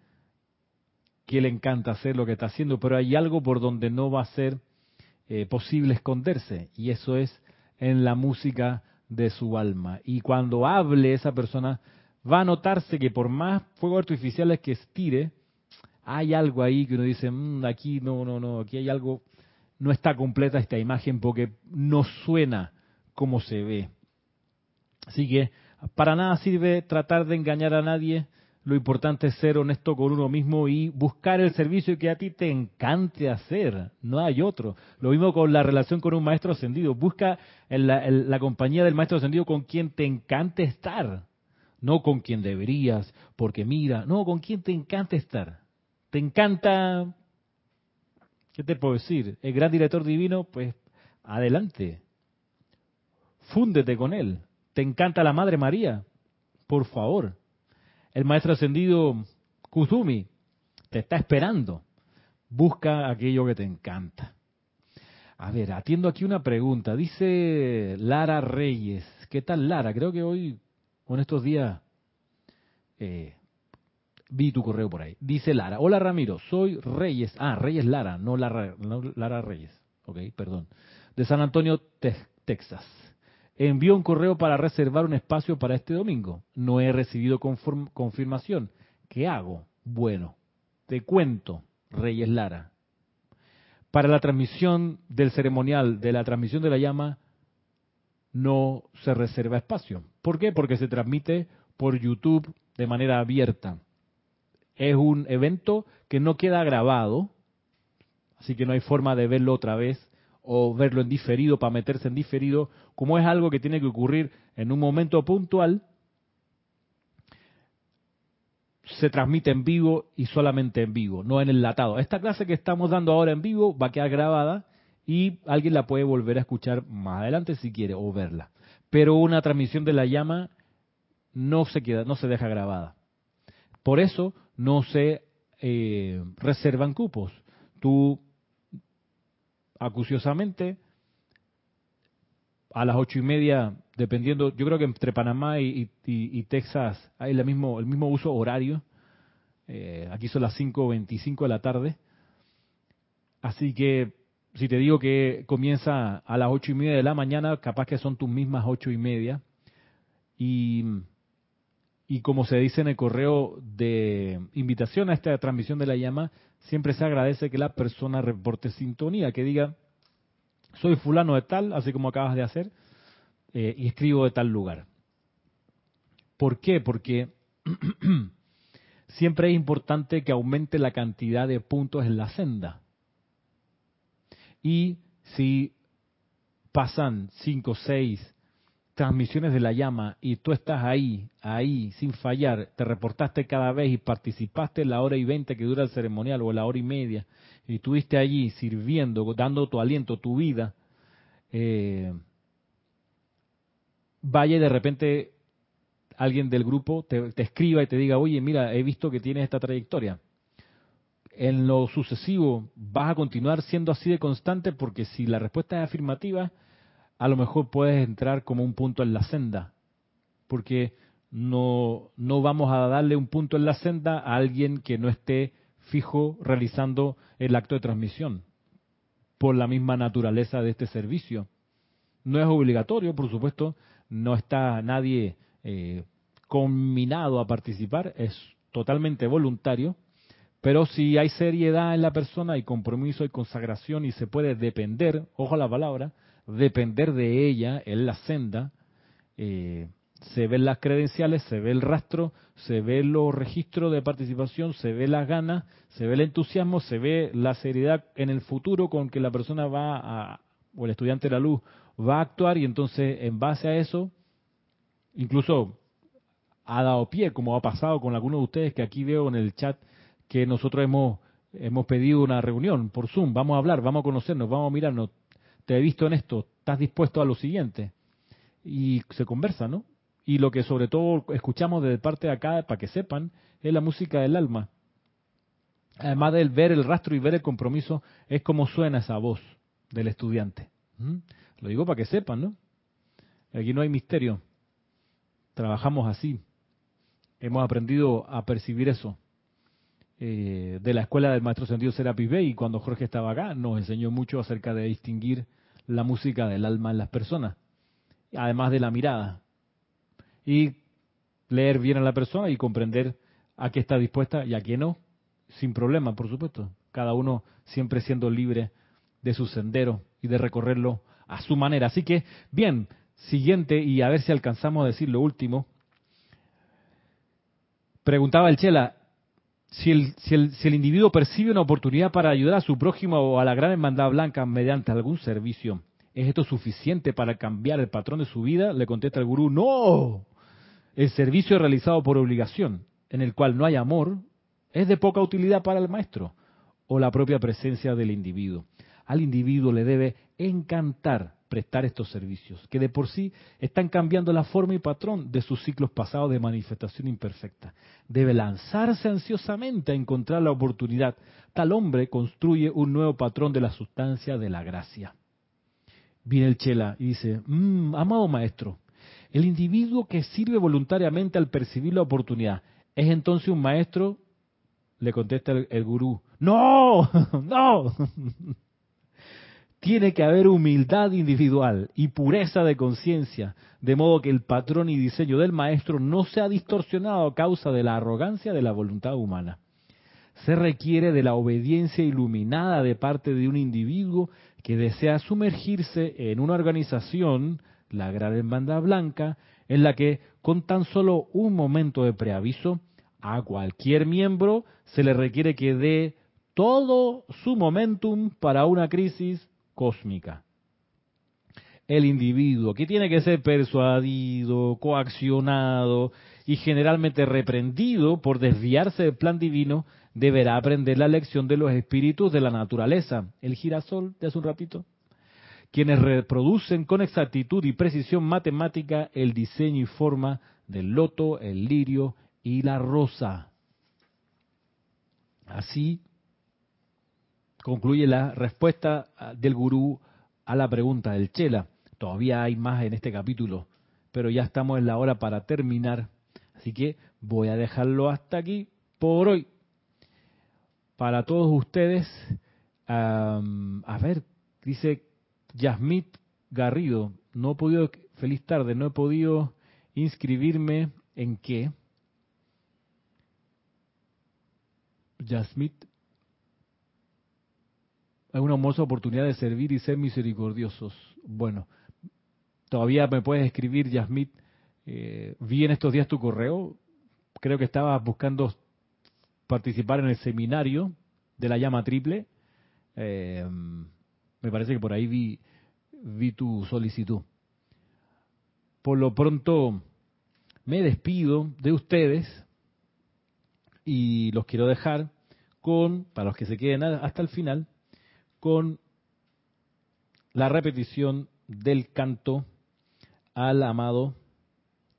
que le encanta hacer lo que está haciendo, pero hay algo por donde no va a ser eh, posible esconderse y eso es en la música de su alma. Y cuando hable esa persona va a notarse que por más fuegos artificiales que estire, hay algo ahí que uno dice, mm, aquí no, no, no, aquí hay algo, no está completa esta imagen porque no suena como se ve. Así que para nada sirve tratar de engañar a nadie. Lo importante es ser honesto con uno mismo y buscar el servicio que a ti te encante hacer. No hay otro. Lo mismo con la relación con un maestro ascendido. Busca la, la compañía del maestro ascendido con quien te encante estar. No con quien deberías, porque mira, no, con quien te encanta estar. Te encanta, ¿qué te puedo decir? El gran director divino, pues adelante. Fúndete con él. ¿Te encanta la Madre María? Por favor. El Maestro Ascendido Kuzumi te está esperando. Busca aquello que te encanta. A ver, atiendo aquí una pregunta. Dice Lara Reyes. ¿Qué tal Lara? Creo que hoy, con estos días, eh, vi tu correo por ahí. Dice Lara. Hola Ramiro, soy Reyes. Ah, Reyes Lara, no Lara, no Lara Reyes. Ok, perdón. De San Antonio, Texas. Envío un correo para reservar un espacio para este domingo. No he recibido confirmación. ¿Qué hago? Bueno, te cuento, Reyes Lara. Para la transmisión del ceremonial, de la transmisión de la llama, no se reserva espacio. ¿Por qué? Porque se transmite por YouTube de manera abierta. Es un evento que no queda grabado, así que no hay forma de verlo otra vez o verlo en diferido para meterse en diferido, como es algo que tiene que ocurrir en un momento puntual, se transmite en vivo y solamente en vivo, no en enlatado. Esta clase que estamos dando ahora en vivo va a quedar grabada y alguien la puede volver a escuchar más adelante si quiere o verla. Pero una transmisión de la llama no se queda, no se deja grabada. Por eso no se eh, reservan cupos. Tú acuciosamente a las ocho y media, dependiendo, yo creo que entre Panamá y, Texas hay el mismo, el mismo uso horario. Eh, aquí son las 5.25 de la tarde. Así que si te digo que comienza a las ocho y media de la mañana, capaz que son tus mismas ocho y media. Y, y como se dice en el correo de invitación a esta transmisión de la llama, siempre se agradece que la persona reporte sintonía, que diga, soy fulano de tal, así como acabas de hacer, eh, y escribo de tal lugar. ¿Por qué? Porque siempre es importante que aumente la cantidad de puntos en la senda. Y si pasan 5, 6, transmisiones de la llama y tú estás ahí, ahí, sin fallar, te reportaste cada vez y participaste la hora y veinte que dura el ceremonial o la hora y media, y estuviste allí sirviendo, dando tu aliento, tu vida, eh, vaya y de repente alguien del grupo te, te, escriba y te diga, oye, mira, he visto que tienes esta trayectoria. En lo sucesivo, vas a continuar siendo así de constante porque si la respuesta es afirmativa, a lo mejor puedes entrar como un punto en la senda. Porque no, no vamos a darle un punto en la senda a alguien que no esté fijo realizando el acto de transmisión, por la misma naturaleza de este servicio. No es obligatorio, por supuesto, no está nadie eh, combinado a participar, es totalmente voluntario, pero si hay seriedad en la persona y compromiso y consagración y se puede depender, ojo a la palabra, depender de ella en la senda, eh, se ven las credenciales, se ve el rastro, se ve los registros de participación, se ve las ganas, se ve el entusiasmo, se ve la seriedad en el futuro con que la persona va a, o el estudiante de la luz va a actuar y entonces en base a eso, incluso ha dado pie, como ha pasado con algunos de ustedes que aquí veo en el chat que nosotros hemos, hemos pedido una reunión por Zoom, vamos a hablar, vamos a conocernos, vamos a mirarnos, te he visto en esto, estás dispuesto a lo siguiente. Y se conversa, ¿no? Y lo que sobre todo escuchamos desde parte de acá, para que sepan, es la música del alma. Además de ver el rastro y ver el compromiso, es como suena esa voz del estudiante. ¿Mm? Lo digo para que sepan, ¿no? Aquí no hay misterio. Trabajamos así. Hemos aprendido a percibir eso. Eh, de la escuela del maestro sentido Serapis Bey, cuando Jorge estaba acá, nos enseñó mucho acerca de distinguir la música del alma en las personas, además de la mirada y leer bien a la persona y comprender a qué está dispuesta y a qué no, sin problema, por supuesto. Cada uno siempre siendo libre de su sendero y de recorrerlo a su manera. Así que, bien, siguiente y a ver si alcanzamos a decir lo último. Preguntaba el Chela, si el, si, el, si el individuo percibe una oportunidad para ayudar a su prójimo o a la gran hermandad blanca mediante algún servicio, ¿es esto suficiente para cambiar el patrón de su vida? Le contesta el gurú, no, el servicio realizado por obligación, en el cual no hay amor, es de poca utilidad para el maestro o la propia presencia del individuo. Al individuo le debe encantar prestar estos servicios, que de por sí están cambiando la forma y patrón de sus ciclos pasados de manifestación imperfecta. Debe lanzarse ansiosamente a encontrar la oportunidad. Tal hombre construye un nuevo patrón de la sustancia de la gracia. Viene el Chela y dice, mmm, amado maestro, el individuo que sirve voluntariamente al percibir la oportunidad, ¿es entonces un maestro? Le contesta el, gurú, no, no. Tiene que haber humildad individual y pureza de conciencia, de modo que el patrón y diseño del maestro no sea distorsionado a causa de la arrogancia de la voluntad humana. Se requiere de la obediencia iluminada de parte de un individuo que desea sumergirse en una organización la gran hermandad blanca, en la que con tan solo un momento de preaviso, a cualquier miembro se le requiere que dé todo su momentum para una crisis cósmica. El individuo que tiene que ser persuadido, coaccionado y generalmente reprendido por desviarse del plan divino, deberá aprender la lección de los espíritus de la naturaleza. El girasol de hace un ratito quienes reproducen con exactitud y precisión matemática el diseño y forma del loto, el lirio y la rosa. Así concluye la respuesta del gurú a la pregunta del Chela. Todavía hay más en este capítulo, pero ya estamos en la hora para terminar. Así que voy a dejarlo hasta aquí por hoy. Para todos ustedes, a ver, dice Yasmit Garrido, no he podido, feliz tarde, no he podido inscribirme en qué. Yasmit, hay una hermosa oportunidad de servir y ser misericordiosos. Bueno, todavía me puedes escribir, Yasmit. Eh, vi en estos días tu correo. Creo que estabas buscando participar en el seminario de la llama triple. Eh, me parece que por ahí vi, vi tu solicitud. Por lo pronto, me despido de ustedes y los quiero dejar con, para los que se queden hasta el final, con la repetición del canto al amado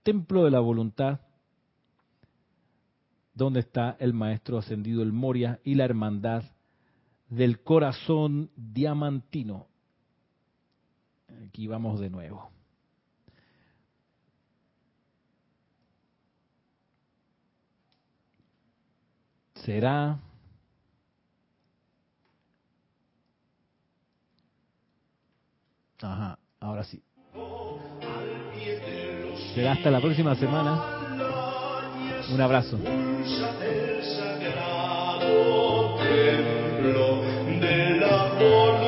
templo de la voluntad, donde está el maestro ascendido el Moria y la hermandad del corazón diamantino. Aquí vamos de nuevo. Será Ajá, ahora sí. Será hasta la próxima semana. Un abrazo. la